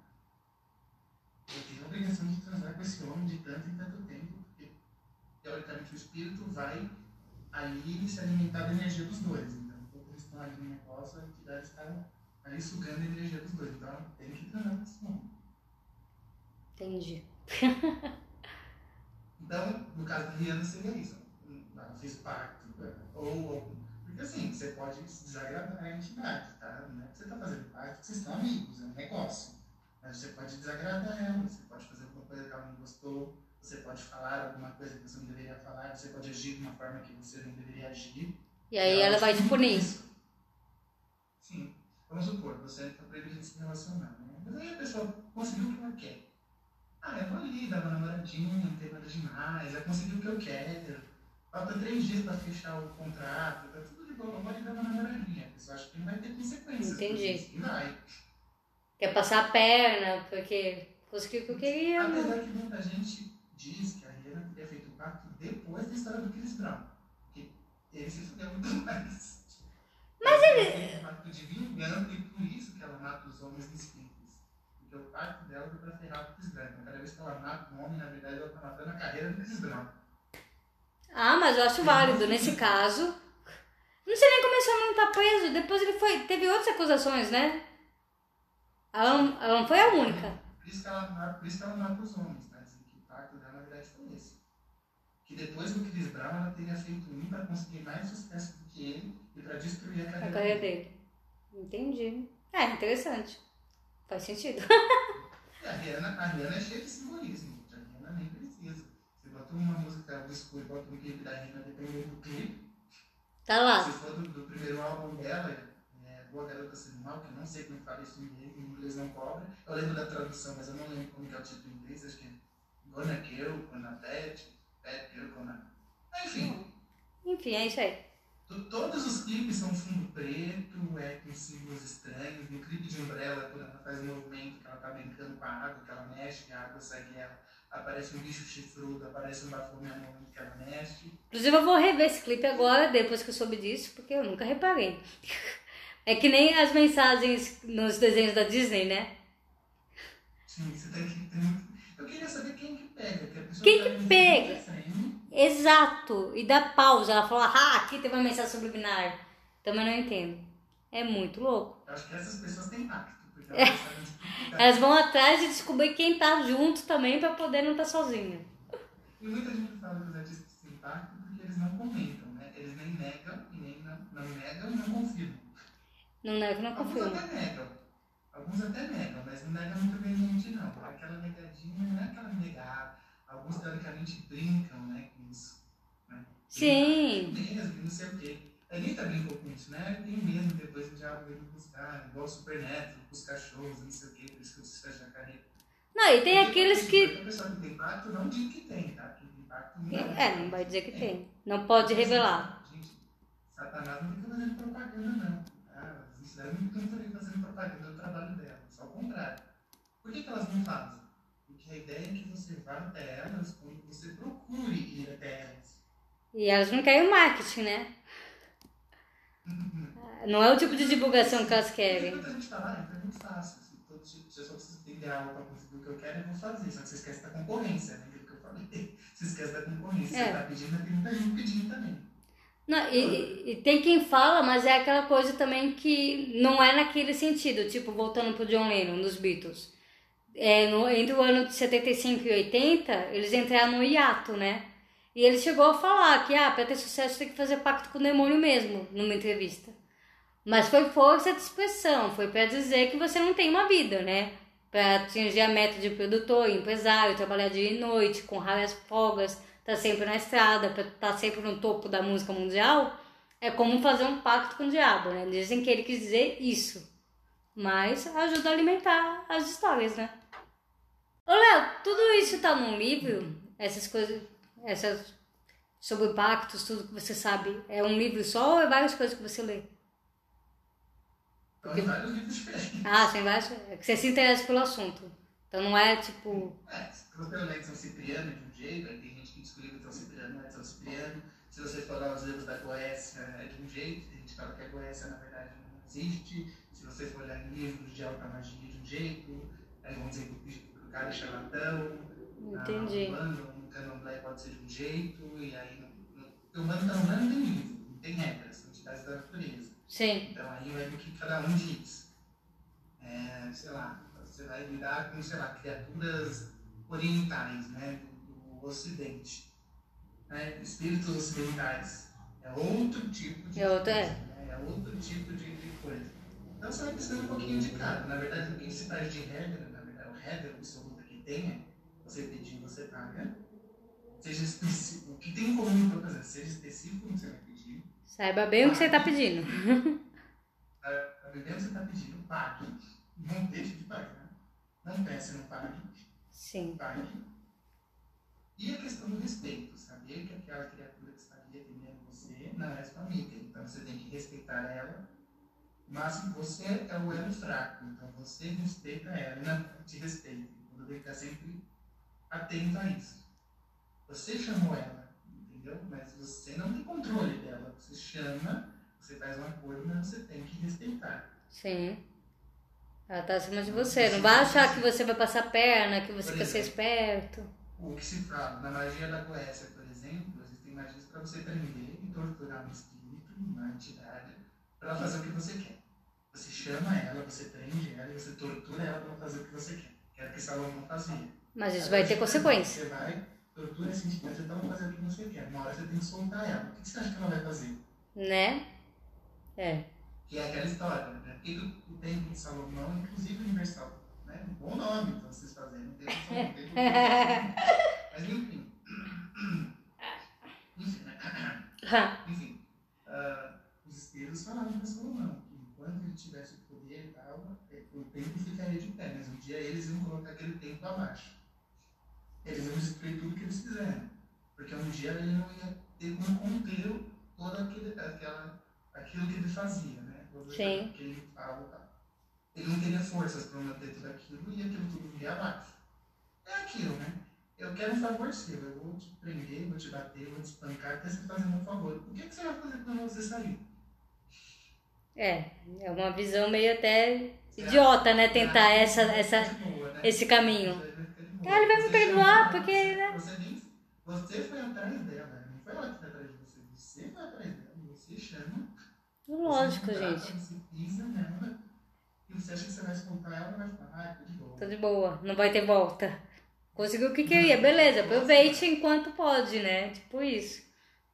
Eu tenho a obrigação de transar com esse homem de tanto em tanto teoricamente o espírito vai ali se alimentar da energia dos dois. Então, enquanto eles estão ali no negócio, a entidade está ali sugando a energia dos dois. Então, tem que esse homem. Entendi. Então, no caso de Rihanna, seria isso. Ela fez pacto. né? Ou, ou- porque assim, você pode desagradar a entidade, tá? Não é que você está fazendo pacto, vocês estão amigos, é um negócio. Mas você pode desagradar ela, você pode fazer alguma coisa que ela não gostou, você pode falar alguma coisa que você não deveria falar, você pode agir de uma forma que você não deveria agir. E aí ela vai te punir. Sim. Vamos supor, você está proibido de se relacionar, né? Mas aí a pessoa conseguiu o que ela quer. Ah, eu vou ali, dar uma namoradinha, não tem nada demais, já consegui o que eu quero. Falta três dias para fechar o contrato, tá tudo de boa, eu vou ali dar uma namoradinha. A pessoa acha que não vai ter consequências. Entendi. E vai. Quer passar a perna, porque conseguiu o que eu queria. né? Apesar que muita gente diz que a Rihanna teria feito o pacto depois da história do Chris Brown. Porque ele se fudeu muito mais. Mas ele. fez um pacto de vingança e por isso que ela mata os homens inscritos. Porque o pacto dela foi pra ferrar o Chris Brown. Então cada vez que ela mata um homem, na verdade ela tá matando a carreira do Chris Brown. Ah, mas eu acho válido. Nesse caso, não sei nem como esse homem não tá preso. Depois ele foi. Teve outras acusações, né? Ela não, ela não foi a única. Por isso que ela, mata- por isso que ela mata os homens, tá? Dizem que o pacto dela na verdade foi esse. Que depois do Chris Brown ela teria feito um pra conseguir mais sucesso do que ele e pra destruir a A carreira carreira dele. Entendi. É, interessante. Faz sentido. A Rihanna, a Rihanna é cheia de simbolismo, gente. A Rihanna nem precisa. Você bota uma música obscura e bota um clipe da Rihanna, dependendo do clipe. Tá lá. Se for do, do primeiro álbum dela, é, Boa Garota Sendo Mal, que eu não sei como fala isso em inglês, em inglês não cobra. Eu lembro da tradução, mas eu não lembro como que é o título em inglês, acho que é Gonna Kill, Gonna Bad, Girl, Gonna... Enfim, Enfim, é isso aí. To- Todos os clipes são fundo preto, é com símbolos estranhos. No clipe de Umbrella, quando ela faz um movimento, que ela tá brincando com a água, que ela mexe, que a água segue ela, aparece um bicho chifrudo, aparece um bafome no momento que ela mexe. Inclusive, eu vou rever esse clipe agora, depois que eu soube disso, porque eu nunca reparei. É que nem as mensagens nos desenhos da Disney, né? Sim, você ter muito... Eu queria saber quem que pega, que Quem tá que pega? frame, Exato. E dá pausa. Ela fala, ah, aqui tem uma mensagem subliminar. Também não entendo. É muito louco. Eu acho que essas pessoas têm pacto, porque elas explicar. Elas vão atrás de descobrir quem tá junto também pra poder não estar tá sozinho. E muita gente fala que os artistas têm pacto porque eles não comentam, né? Eles nem negam e nem não, não negam e não confirmam. Não nego, não Alguns confirma. até negam. Alguns até negam, mas não negam muito veemente, não. Aquela negadinha não é aquela negada. Alguns, teoricamente, brincam né, com isso. Né? Sim. Mesmo, não sei o quê. A Anitta brincou com isso, né? Tem mesmo, depois o diabo veio buscar, igual o Supernatural, os cachorros, não sei o quê, por isso que eu sucesso da carreira. Não, e tem aqueles que. A pessoa que tem pacto não diz que tem, tá? Que tem pacto não É, não vai dizer que tem. Não pode revelar. Gente, Satanás não fica fazendo propaganda, não. As entidades não também fazendo propaganda do trabalho delas. Só o contrário. Por que, que elas não fazem? Porque a ideia é que você vá até elas quando você procure ir até elas. E elas não querem o marketing, né? Não é o tipo de divulgação que elas querem. muita gente fala, ah, então é muito fácil. Se, todo, se eu só preciso entender algo para conseguir o que eu quero, eu vou fazer. Só que você esquece da concorrência, né? Aquilo que eu falei. Você esquece da concorrência. É. Você está pedindo, tem muita gente pedindo também. Não, e, e- tem quem fala, mas é aquela coisa também que não é naquele sentido, tipo, voltando pro John Lennon, dos Beatles. É, no, entre o ano de 75 e 80, eles entraram no hiato, né? E ele chegou a falar que, ah, pra ter sucesso tem que fazer pacto com o demônio mesmo, numa entrevista. Mas foi força de expressão, foi pra dizer que você não tem uma vida, né? Pra atingir a meta de produtor, empresário, trabalhar dia e noite, com raras folgas, tá sempre na estrada, estar sempre no topo da música mundial, é como fazer um pacto com o diabo, né? Dizem que ele quis dizer isso. Mas ajuda a alimentar as histórias, né? Ô, Léo, tudo isso tá num livro? Essas coisas, essas sobre pactos, tudo que você sabe, é um livro só ou é várias coisas que você lê? Então, tem vários livros diferentes. Ah, tem várias. É que você se interessa pelo assunto. Então não é tipo. É, se você ler São Cipriano de um jeito, tem gente que descobriu que São Cipriano não é São Cipriano. Se você for lá os livros da Goécia, é de um jeito, tem gente fala que a Goécia na verdade não existe. Se você for olhar livros de alta magia de um jeito, aí vão dizer que o cara é charlatão. Entendi. Ah, o humano, um candomblé pode ser de um jeito, e aí. o humano candomblé não tem livro, não tem regras, são entidades da natureza. Sim. Então aí vai do que cada um diz. É, sei lá, você vai lidar com, sei lá, criaturas orientais, né, do ocidente. Né, espíritos ocidentais. É outro tipo de É outra- coisa, né, é outro tipo de, de coisa. Então você vai precisar um pouquinho de cada. Na verdade, o que se faz de regra, na verdade, o regra absoluta que tem é você pedir, você paga. Seja específico, o que tem em comum para fazer, seja específico no que você vai pedir. Saiba bem o que você tá pedindo. A bebê você está pedindo, pague. Não deixe de pagar. Não peça, não pague. Sim. Pague. E a questão do respeito. Saber que aquela criatura que está ali atendendo você não é sua amiga. Então você tem que respeitar ela. Mas você é o elo fraco. Então você respeita ela. Não te respeita. Você tem que estar sempre atento a isso. Você chamou ela, entendeu? Mas você não tem controle dela. Você chama, você faz um acordo, mas você tem que respeitar. Sim. Ela tá acima de você. Não vai achar que você vai passar perna, que você quer ser esperto. O que se fala na magia da Goécia, por exemplo, existem magias para você prender e torturar um espírito, uma entidade, para ela fazer o que você quer. Você chama ela, você prende ela e você tortura ela para fazer o que você quer. Que era o que Salomão fazia. Mas isso vai ter consequência. Você vai, tortura essa entidade até ela fazer o que você quer. Uma hora você tem que soltar ela. O que você acha que ela vai fazer? Né? É. Que é aquela história, né? E o tempo de Salomão, inclusive universal. Né? Bom nome, então, vocês fazendo. Tempo de Salomão, tempo de Mas enfim. enfim, enfim uh, os espíritos falaram para Salomão que enquanto ele tivesse o poder e tal, é, o tempo ficaria de pé, mas um dia eles iam colocar aquele tempo abaixo. Eles iam destruir tudo que eles fizeram. Porque um dia ele não ia ter como conter todo aquele, aquela, aquilo que ele fazia, né? Todo Sim. Que ele fala, Ele não teria forças para manter tudo aquilo e aquilo tudo viria abaixo. É aquilo, né? Eu quero um favor seu, eu vou te prender, vou te bater, vou te espancar até você fazer um favor. O que, que você vai fazer quando você sair? É, é uma visão meio até idiota, né? Tentar essa, essa, boa, né? esse caminho. Ah, ele vai me perdoar, porque, né? Você, nem, você foi atrás dela, não foi ela que foi atrás de você. Você foi atrás dela, você chama. Lógico, você gente. Você pisa nela, você acha que você vai escutar ela, vai falar, ah, tô de boa. Tô de boa, não vai ter volta. Conseguiu o que queria, beleza, aproveite enquanto pode, né? Tipo isso.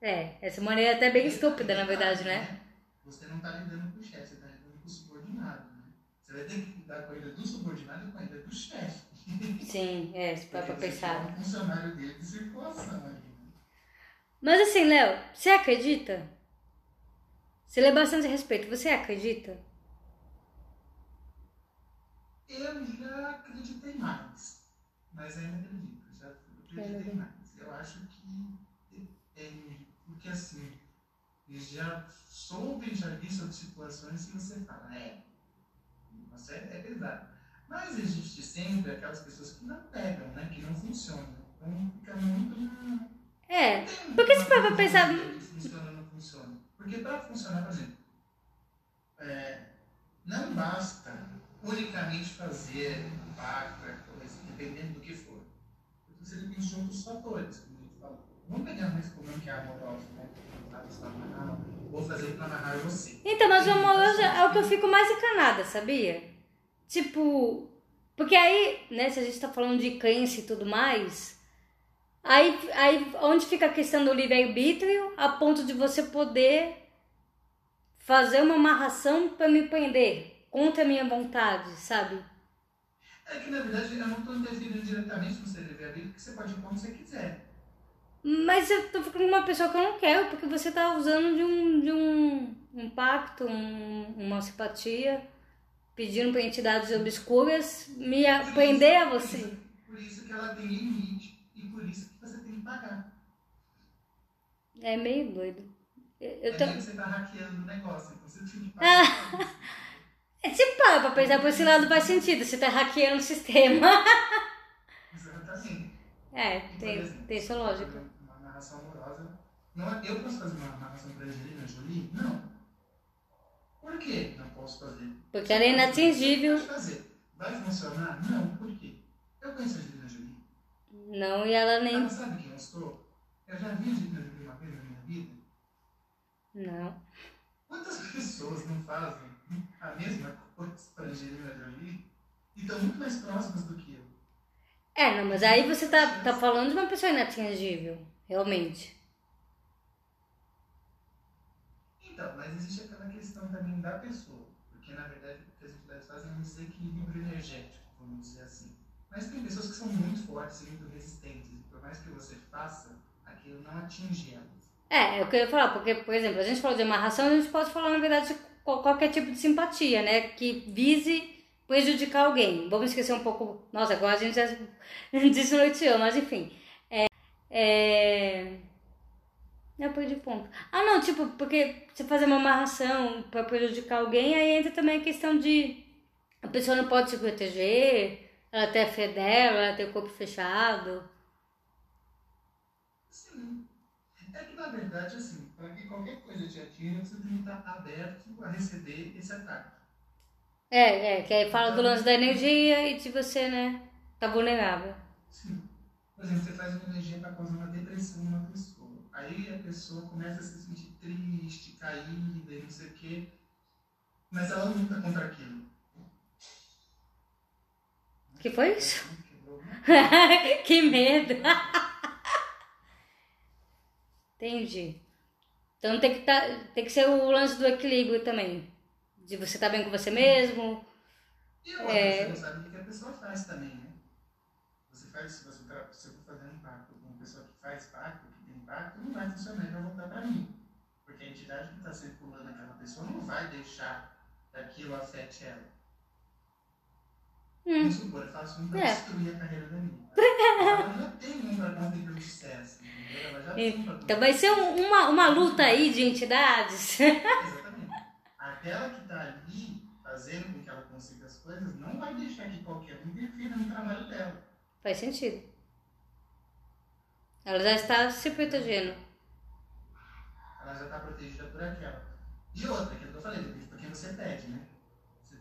É, essa maneira é até bem estúpida, na verdade, né? Você não tá lidando com o chefe, você tá lidando com o subordinado, né? Você vai ter que lidar com a do subordinado e com a do chefe. Sim, é, se para pra pensar. É um funcionário dele de circulação ali. Né? Mas assim, Léo, você acredita? Você lê bastante respeito, você acredita? Eu já acreditei mais mas ainda acredito, já acreditei mais. Eu acho que, é, porque assim, já soube, já vi sobre situações que você fala, é, você é pesado. Mas existe sempre aquelas pessoas que não pegam, né, que não funcionam. Então fica muito na... É, porque se for pra pensar... Funciona ou não funciona. Porque para funcionar, por exemplo, é, não basta unicamente fazer pacto, dependendo do que for. Porque você depende de outros fatores, como a gente falou. Vamos pegar mais comum que é amorosa, né? Vou fazer pra amarrar você. Então, mas o amoroso é o que eu fico mais encanada, sabia? Tipo, porque aí, né, se a gente tá falando de crença e tudo mais, aí, aí onde fica a questão do livre-arbítrio a ponto de você poder fazer uma amarração para me prender contra a minha vontade, sabe? É que, na verdade, eu não estou interferindo diretamente no seu livre-arbítrio, porque você pode ir quando você quiser. Mas eu tô ficando com uma pessoa que eu não quero, porque você tá usando de um, de um, um pacto, um, uma simpatia, pedindo para entidades obscuras me aprender a você. Por isso, por isso que ela tem limite e por isso que você tem que pagar. É meio doido. Eu, eu é tô... você tá hackeando o negócio, então você tem que pagar. É, se para pra pensar por esse lado faz sentido, você tá hackeando o sistema. Exatamente. É, tem, tem sua lógica. Uma narração amorosa. Não é, eu posso fazer uma narração pra Angelina Jolie? Não. Por que não posso fazer? Porque ela é inatingível. Pode fazer. Vai funcionar? Não. Por quê? Eu conheço a Angelina Jolie. Não, e ela nem. Ela sabe quem eu sou? Eu já vi a Angelina Jolie uma vez na minha vida? Não. Quantas pessoas não fazem a mesma coisa para Angelina Jolie e estão muito mais próximas do que eu. É, não, mas aí você tá, tá falando de uma pessoa inatingível, realmente. Então, mas existe aquela questão também da pessoa, porque na verdade o que as entidades fazem é um desequilíbrio energético, vamos dizer assim. Mas tem pessoas que são muito fortes e muito resistentes, e por mais que você faça, aquilo não atinge elas. É, é eu ia falar, porque, por exemplo, a gente falou de amarração, a gente pode falar, na verdade, de qualquer tipo de simpatia, né? Que vise prejudicar alguém. Vamos esquecer um pouco. Nossa, agora a gente já desnoiteou, mas enfim. É. é... Eu perdi ponto. Ah, não, tipo, porque você fazer uma amarração para prejudicar alguém, aí entra também a questão de a pessoa não pode se proteger, ela tem a fé dela, ela tem o corpo fechado. Sim. É que na verdade, assim, para que qualquer coisa te atinja, você tem que estar aberto a receber esse ataque. É, é, que aí fala do lance da energia e de você, né, tá vulnerável. Sim. Por exemplo, você faz uma energia para causar uma depressão numa pessoa. Aí a pessoa começa a se sentir triste, caída e não sei o quê. Mas ela luta contra aquilo. que foi isso? que medo! Entendi. Então tem que, tá, tem que ser o lance do equilíbrio também. De você estar tá bem com você mesmo. E outra, é... você não sabe o que a pessoa faz também, né? Você faz, se você, tá, se eu for fazer um pacto com uma pessoa que faz pacto, que tem pacto, não vai funcionar vai voltar para mim. Porque a entidade que está circulando aquela pessoa não vai deixar que aquilo afete ela. Hum. Eu faço um para é. destruir a carreira da minha. Ela já tem um para conseguir o sucesso. Ela já tem um então vai ser um, uma, uma luta aí de entidades. Exatamente. Aquela que está ali fazendo com que ela consiga as coisas não vai deixar que qualquer um interfira no trabalho dela. Faz sentido. Ela já está se protegendo. Ela já está protegida por aquela. E outra, que eu falei, depende por quem você pede, né?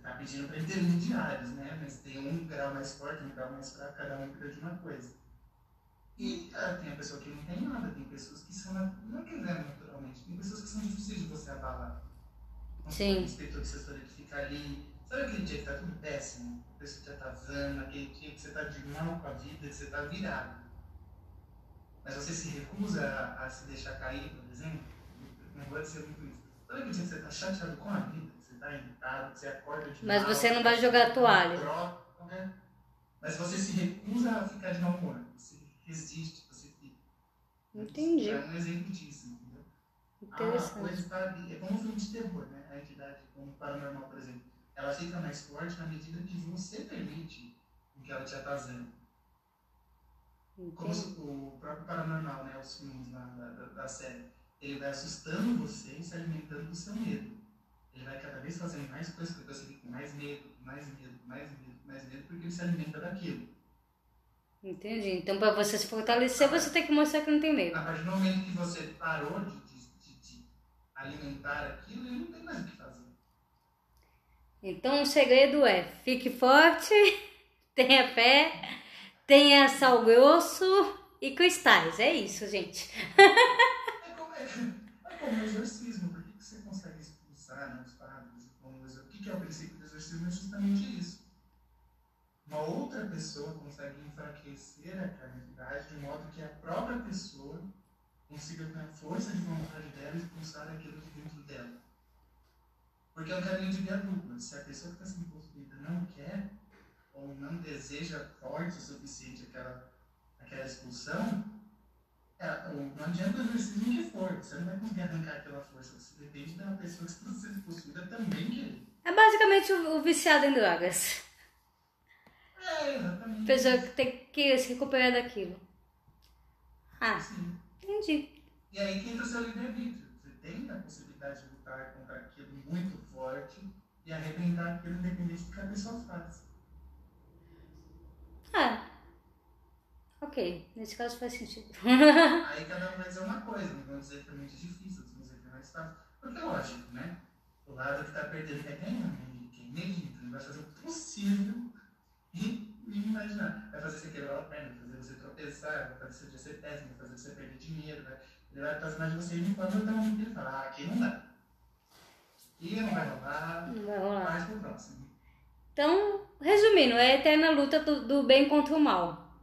Está pedindo para intermediários, né? Mas tem um grau mais forte, um grau mais fraco, cada um cuida de uma coisa. E ah, tem a pessoa que não tem nada, tem pessoas que são, não que vêm naturalmente, tem pessoas que são difíceis de você abalar. Sim. O inspetor de assessoria que fica ali. Sabe aquele dia que tá tudo péssimo? A pessoa já tá vazando, aquele dia que você tá de mal com a vida, que você tá virado. Mas você se recusa a, a se deixar cair, por exemplo? Não pode ser muito isso. Sabe aquele dia que você tá chateado com a vida, que você tá irritado, você acorda de Mas mal, você não vai jogar a toalha. Troca, né? Mas você se recusa a ficar de mau humor. Você resiste, você fica. Entendi. É um exemplo disso, entendeu? Interessante. A coisa está ali. É como um filme de terror, né? A entidade, como o paranormal, por exemplo. Ela fica mais forte na medida que você permite que ela te atazane. Como o próprio paranormal, né? Os filmes da, da, da série. Ele vai assustando você e se alimentando do seu medo. Ele vai cada vez fazendo mais coisas para você fique com mais medo, mais medo, mais medo, mais medo, porque ele se alimenta daquilo. Entendi. Então, para você se fortalecer, você tem que mostrar que não tem medo. A partir do momento que você parou de, de, de, alimentar aquilo, ele não tem mais o que fazer. Então, o segredo é: fique forte, tenha fé, tenha sal grosso e cristais. É isso, gente. é como, é, é como o exorcismo. Por que, que você consegue expulsar né, os padres? O que, que é o princípio do justamente isso. Uma outra pessoa consegue enfraquecer a carnalidade de modo que a própria pessoa consiga, com a força de vontade dela, expulsar aquilo de dentro dela. Porque é um caminho de via dupla. Se a pessoa que está sendo possuída não quer, ou não deseja forte o suficiente aquela, aquela expulsão, é, não adianta o exercício que for. Você não vai conseguir arrancar aquela força. Você depende da pessoa que está sendo possuída também querer. É basicamente o, o viciado em drogas. É, exatamente. Pessoa que tem que se recuperar daquilo. Ah, Sim. entendi. E aí que entra o seu livre-arbítrio. Você tem a possibilidade de lutar contra aquilo muito forte e arrebentar aquilo independente do que a pessoa faz. Ah, ok. Nesse caso faz sentido. aí cada um vai dizer uma coisa, não vão dizer que é muito difícil, vão dizer que é mais fácil. Porque é lógico, né? O lado que está perdendo quer ganhar, né? Quem medita, ele vai fazer o possível e, imaginar. Vai fazer você quebrar a perna, vai fazer você tropeçar, vai fazer você ser péssimo, vai fazer você perder dinheiro. Vai, ele vai aproximar de você e quando momento que ele fala, ah, aqui não dá. E não vai rolar. Não vai rolar. Mais pro próximo. Então, resumindo, é a eterna luta do, do bem contra o mal.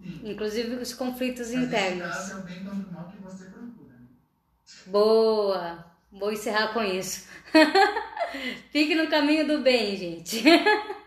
Sim. Inclusive os conflitos Mas internos. Caso, é o bem contra o mal que você procura. Né? Boa! Vou encerrar com isso. Fique no caminho do bem, gente.